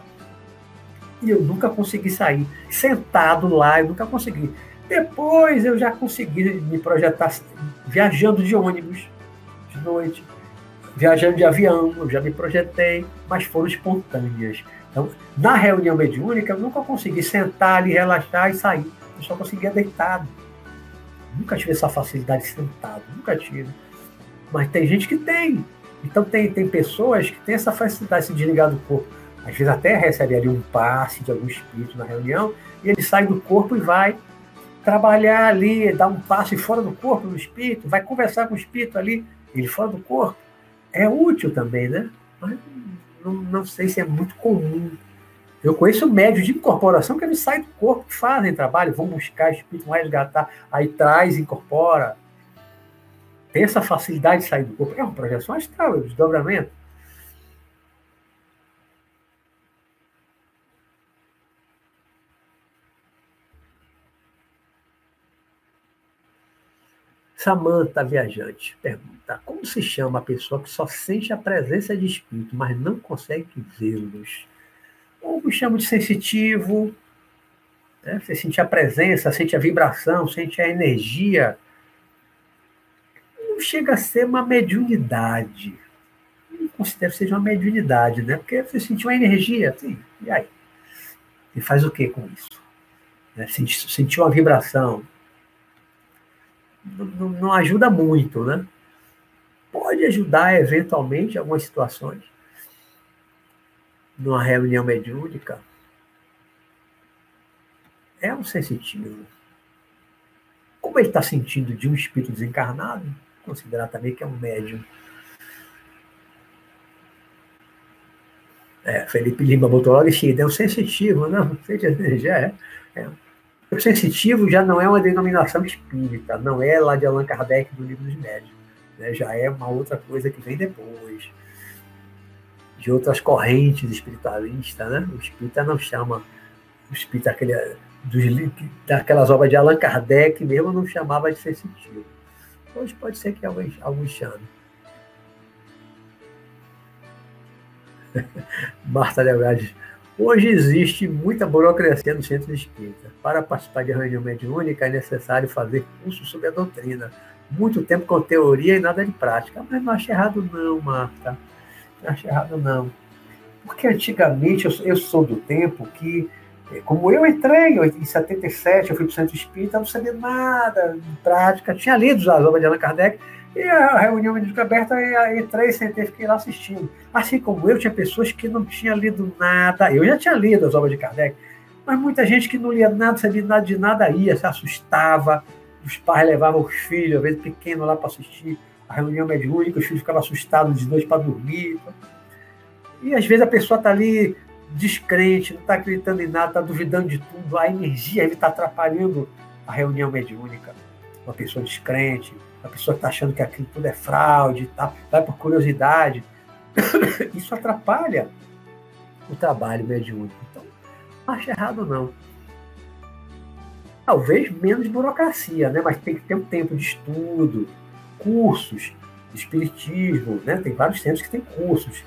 E eu nunca consegui sair. Sentado lá, eu nunca consegui. Depois eu já consegui me projetar viajando de ônibus, de noite, viajando de avião, eu já me projetei, mas foram espontâneas. Então, na reunião mediúnica, eu nunca consegui sentar ali, relaxar e sair eu só conseguia deitado. Nunca tive essa facilidade sentado, nunca tive. Mas tem gente que tem. Então tem, tem pessoas que têm essa facilidade de se desligar do corpo. Às vezes até recebe ali um passe de algum espírito na reunião, e ele sai do corpo e vai trabalhar ali, dar um passe fora do corpo no espírito, vai conversar com o espírito ali, ele fora do corpo. É útil também, né? Mas não, não sei se é muito comum eu conheço médios de incorporação que eles saem do corpo, fazem trabalho, vão buscar espírito, vão resgatar, aí traz, incorpora. Tem essa facilidade de sair do corpo. É uma projeção astral, é um desdobramento. Samanta, viajante, pergunta: como se chama a pessoa que só sente a presença de espírito, mas não consegue vê-los? Ou me chamo de sensitivo. Né? Você sente a presença, sente a vibração, sente a energia. Não chega a ser uma mediunidade. considero que seja uma mediunidade, né? Porque você sentiu uma energia, assim, e aí? E faz o que com isso? Né? Sentiu uma vibração. Não, não ajuda muito, né? Pode ajudar, eventualmente, em algumas situações. Numa reunião mediúnica. É um sensitivo. Como ele está sentindo de um espírito desencarnado, considerar também que é um médium. É, Felipe Lima botou logo assim, é um sensitivo, não, já é, é. O sensitivo já não é uma denominação espírita, não é lá de Allan Kardec do livro dos médios, né? já é uma outra coisa que vem depois, de outras correntes espiritualistas, né? O espírita não chama, o espírita aquele, dos, daquelas obras de Allan Kardec mesmo não chamava de sensitivo. Hoje pode ser que alguns, alguns chamem. Marta Delgado Hoje existe muita burocracia no centro espírita. Para participar de reunião mediúnica é necessário fazer curso sobre a doutrina. Muito tempo com teoria e nada de prática. Mas não acho errado não, Marta. Acho errado não. Porque antigamente, eu, eu sou do tempo que, é, como eu entrei em 77, eu fui para o centro espírita, não sabia nada de prática. Tinha lido as obras de Allan Kardec, e a reunião médica aberta, entrei, sentei, fiquei lá assistindo. Assim como eu, tinha pessoas que não tinham lido nada. Eu já tinha lido as obras de Kardec, mas muita gente que não lia nada, sabia nada de nada, ia, se assustava. Os pais levavam os filhos, às vezes pequenos, lá para assistir a reunião mediúnica, os filhos ficavam assustados de noite para dormir. E às vezes a pessoa está ali descrente, não está acreditando em nada, está duvidando de tudo, a energia está atrapalhando a reunião mediúnica. Uma pessoa descrente, a pessoa está achando que aquilo tudo é fraude tal, vai por curiosidade. Isso atrapalha o trabalho mediúnico. Então, não acho errado não. Talvez menos burocracia, né? mas tem que ter um tempo de estudo, cursos de espiritismo, né? tem vários centros que têm cursos.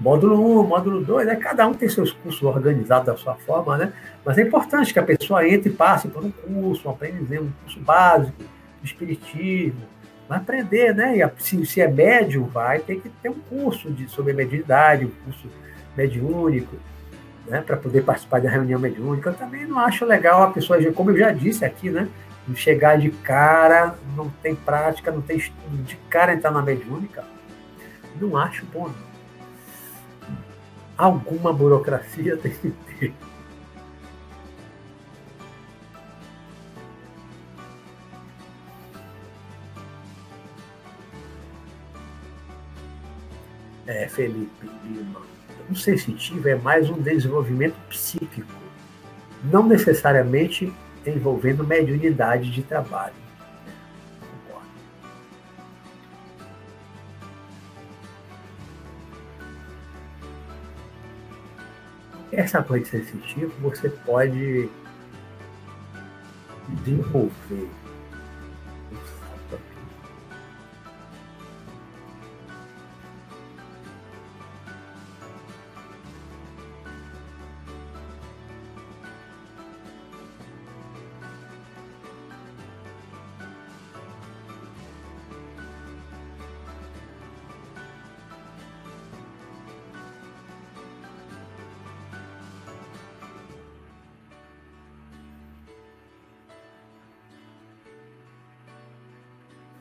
Módulo 1, módulo 2, né? cada um tem seus cursos organizados da sua forma, né? mas é importante que a pessoa entre e passe por um curso, um aprendizado, um curso básico, espiritismo, vai aprender, né? E se, se é médium, vai ter que ter um curso de, sobre mediunidade, um curso mediúnico, né? Para poder participar da reunião mediúnica. Eu também não acho legal a pessoa, como eu já disse aqui, né? Chegar de cara, não tem prática, não tem estudo, de cara entrar na mediúnica. Não acho bom, não. Alguma burocracia tem que ter. é, Felipe Lima. O sensitivo é mais um desenvolvimento psíquico, não necessariamente envolvendo mediunidade de trabalho. Essa coisa de sensitivo você pode desenvolver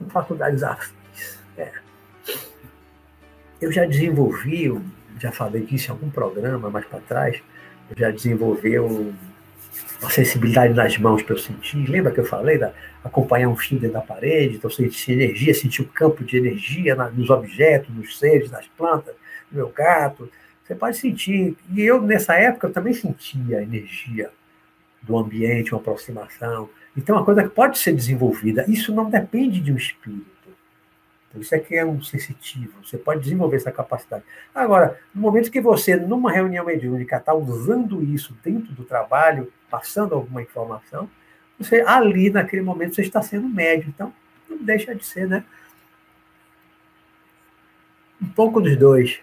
faculdades afins. É. Eu já desenvolvi, já falei disso em algum programa mais para trás, eu já desenvolvi um, uma sensibilidade nas mãos para eu sentir. Lembra que eu falei da acompanhar um fio dentro da parede, então sentir energia, sentir o campo de energia nos objetos, nos seres, nas plantas, no meu gato. Você pode sentir. E eu, nessa época, eu também sentia a energia do ambiente, uma aproximação. Então, uma coisa que pode ser desenvolvida. Isso não depende de um espírito. Então, isso é que é um sensitivo. Você pode desenvolver essa capacidade. Agora, no momento que você, numa reunião mediúnica, está usando isso dentro do trabalho, passando alguma informação, você ali, naquele momento, você está sendo médio. Então, não deixa de ser, né? Um pouco dos dois.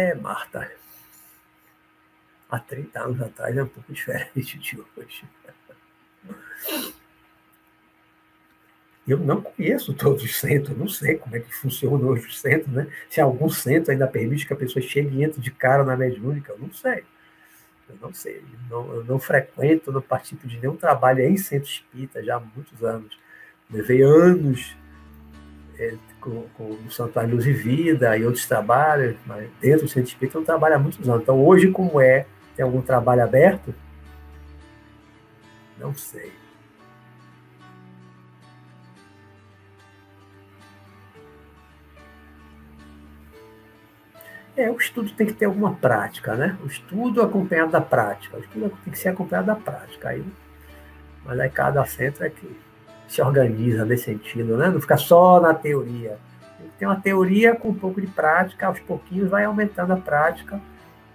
É, Marta. Há 30 anos atrás é um pouco diferente de hoje. Eu não conheço todos os centros, não sei como é que funciona hoje o centro, né? Se algum centro ainda permite que a pessoa chegue e entre de cara na mediúnica, eu não sei. Eu não sei. Não, eu não frequento, não participo de nenhum trabalho em centro espírita já há muitos anos. Levei anos é, com, com o Santuário Luz e Vida e outros trabalhos, mas dentro do centro espírita eu trabalho há muitos anos. Então, hoje, como é, tem algum trabalho aberto? Não sei. É, o estudo tem que ter alguma prática, né? O estudo acompanhado da prática. O estudo tem que ser acompanhado da prática. Aí, mas aí cada centro é que se organiza nesse sentido, né? Não fica só na teoria. Tem uma teoria com um pouco de prática, aos pouquinhos vai aumentando a prática,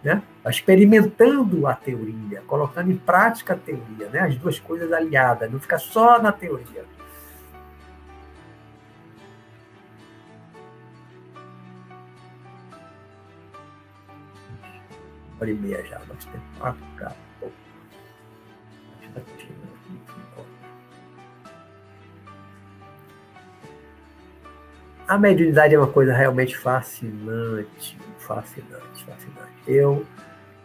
né? Experimentando a teoria, colocando em prática a teoria, né? As duas coisas aliadas, não fica só na teoria. hora e meia já, nosso tempo acabou. A mediunidade é uma coisa realmente fascinante, fascinante, fascinante. Eu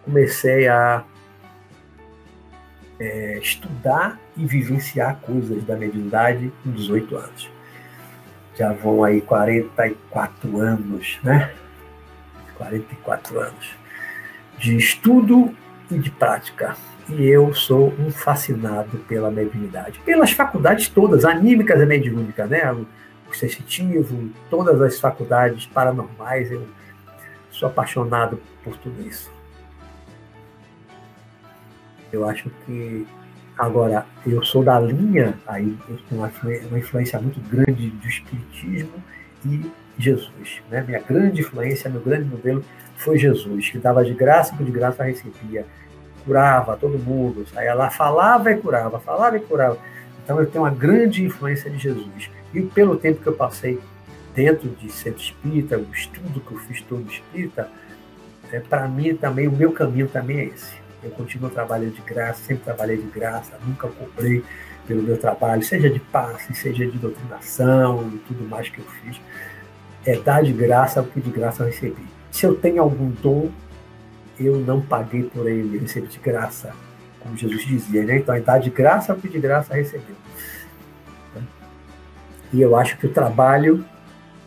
comecei a é, estudar e vivenciar coisas da mediunidade com 18 anos. Já vão aí 44 anos, né? 44 anos de estudo e de prática. E eu sou um fascinado pela mediunidade. Pelas faculdades todas, anímicas e mediúnicas, né? Sensitivo, todas as faculdades paranormais, eu sou apaixonado por tudo isso. Eu acho que agora eu sou da linha aí eu tenho uma influência muito grande do espiritismo e Jesus, né? Minha grande influência, meu grande modelo foi Jesus, que dava de graça e de graça recebia. Curava todo mundo, saía lá, falava e curava, falava e curava. Então eu tenho uma grande influência de Jesus. E pelo tempo que eu passei dentro de centro espírita, o estudo que eu fiz todo espírita, é, para mim também, o meu caminho também é esse. Eu continuo trabalhando de graça, sempre trabalhei de graça, nunca cobrei pelo meu trabalho, seja de passe, seja de doutrinação e tudo mais que eu fiz. É dar de graça o que de graça eu recebi. Se eu tenho algum dom, eu não paguei por ele, eu recebi de graça, como Jesus dizia, né? Então, é de graça o que de graça recebeu. E eu acho que o trabalho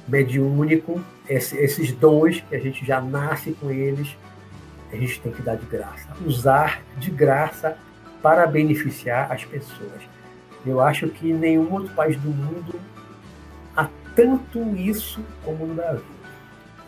mediúnico, esses dons que a gente já nasce com eles, a gente tem que dar de graça. Usar de graça para beneficiar as pessoas. Eu acho que nenhum outro país do mundo há tanto isso como no Brasil.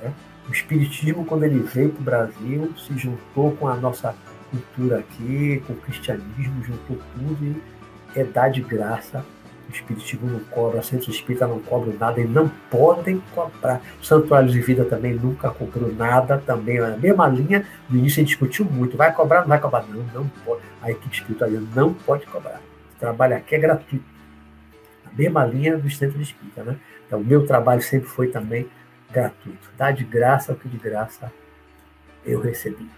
Né? O Espiritismo, quando ele veio para o Brasil, se juntou com a nossa cultura aqui, com o cristianismo, juntou tudo e é dar de graça. O Espiritismo não cobra, a Centro Espírita não cobra nada e não podem cobrar. O Santuário de Vida também nunca cobrou nada, também é a mesma linha. No início a gente discutiu muito: vai cobrar, não vai cobrar? Não, não pode. A equipe espiritualista não pode cobrar. O trabalho aqui é gratuito. A mesma linha do Centro Espírita, né? Então, o meu trabalho sempre foi também gratuito. Dá de graça o que de graça eu recebi.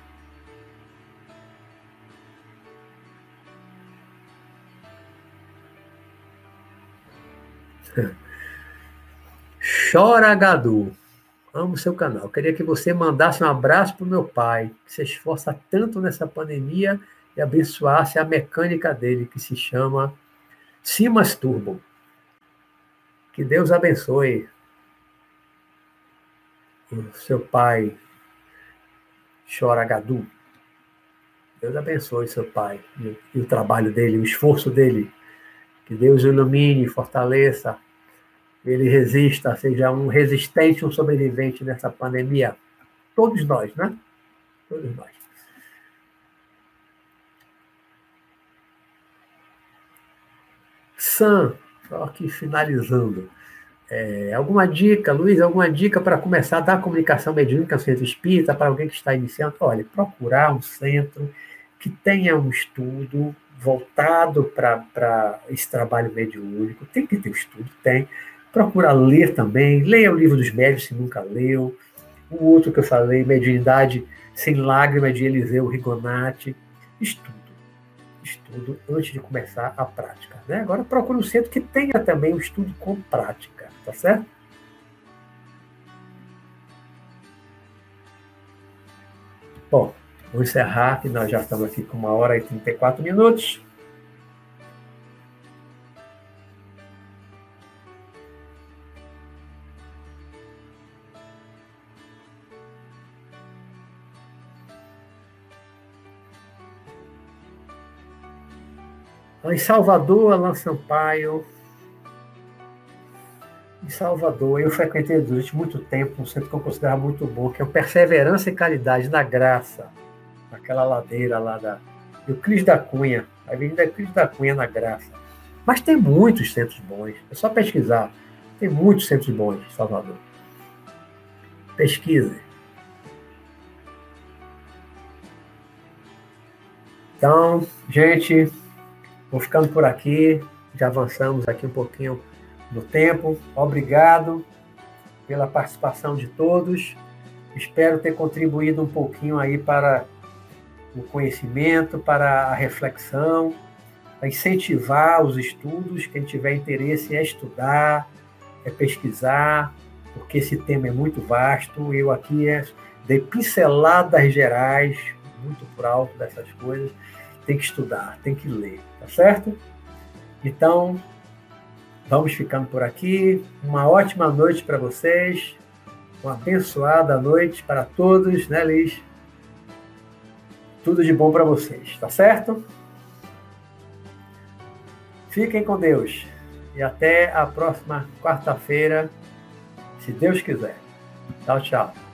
Chora Gadu. Amo seu canal. Queria que você mandasse um abraço para o meu pai, que se esforça tanto nessa pandemia e abençoasse a mecânica dele, que se chama Simas Turbo. Que Deus abençoe o seu pai chora Gadu. Deus abençoe seu pai e, o trabalho dele, o esforço dele. Que Deus ilumine, fortaleça, ele resista, seja um resistente, um sobrevivente nessa pandemia. Todos nós, né? Todos nós. Sam, só aqui finalizando. É, alguma dica, Luiz, alguma dica para começar a dar comunicação mediúnica ao centro espírita para alguém que está iniciando? Olha, procurar um centro que tenha um estudo voltado para esse trabalho mediúnico. Tem que ter estudo, tem. Procura ler também. Leia o livro dos médios, se nunca leu. O outro que eu falei, Mediunidade Sem Lágrima, de Eliseu Rigonati. Estudo. estudo antes de começar a prática. Né? Agora procure um centro que tenha também o estudo com prática, tá certo? Bom, vou encerrar, que nós já estamos aqui com uma hora e 34 minutos. Em Salvador, Alan Sampaio. Em Salvador, eu frequentei durante muito tempo um centro que eu considerava muito bom, que é o Perseverança e Caridade na Graça, naquela ladeira lá da Euclides da Cunha, a Avenida Euclides da Cunha na Graça. Mas tem muitos centros bons, é só pesquisar. Tem muitos centros bons em Salvador. Pesquise. Então, gente, Vou ficando por aqui, já avançamos aqui um pouquinho no tempo. Obrigado pela participação de todos. Espero ter contribuído um pouquinho aí para o conhecimento, para a reflexão, para incentivar os estudos. Quem tiver interesse é estudar, é pesquisar, porque esse tema é muito vasto. Eu aqui é, dei pinceladas gerais, muito por alto dessas coisas tem que estudar, tem que ler, tá certo? Então, vamos ficando por aqui. Uma ótima noite para vocês. Uma abençoada noite para todos, né, Liz? Tudo de bom para vocês, tá certo? Fiquem com Deus e até a próxima quarta-feira, se Deus quiser. Tchau, tchau.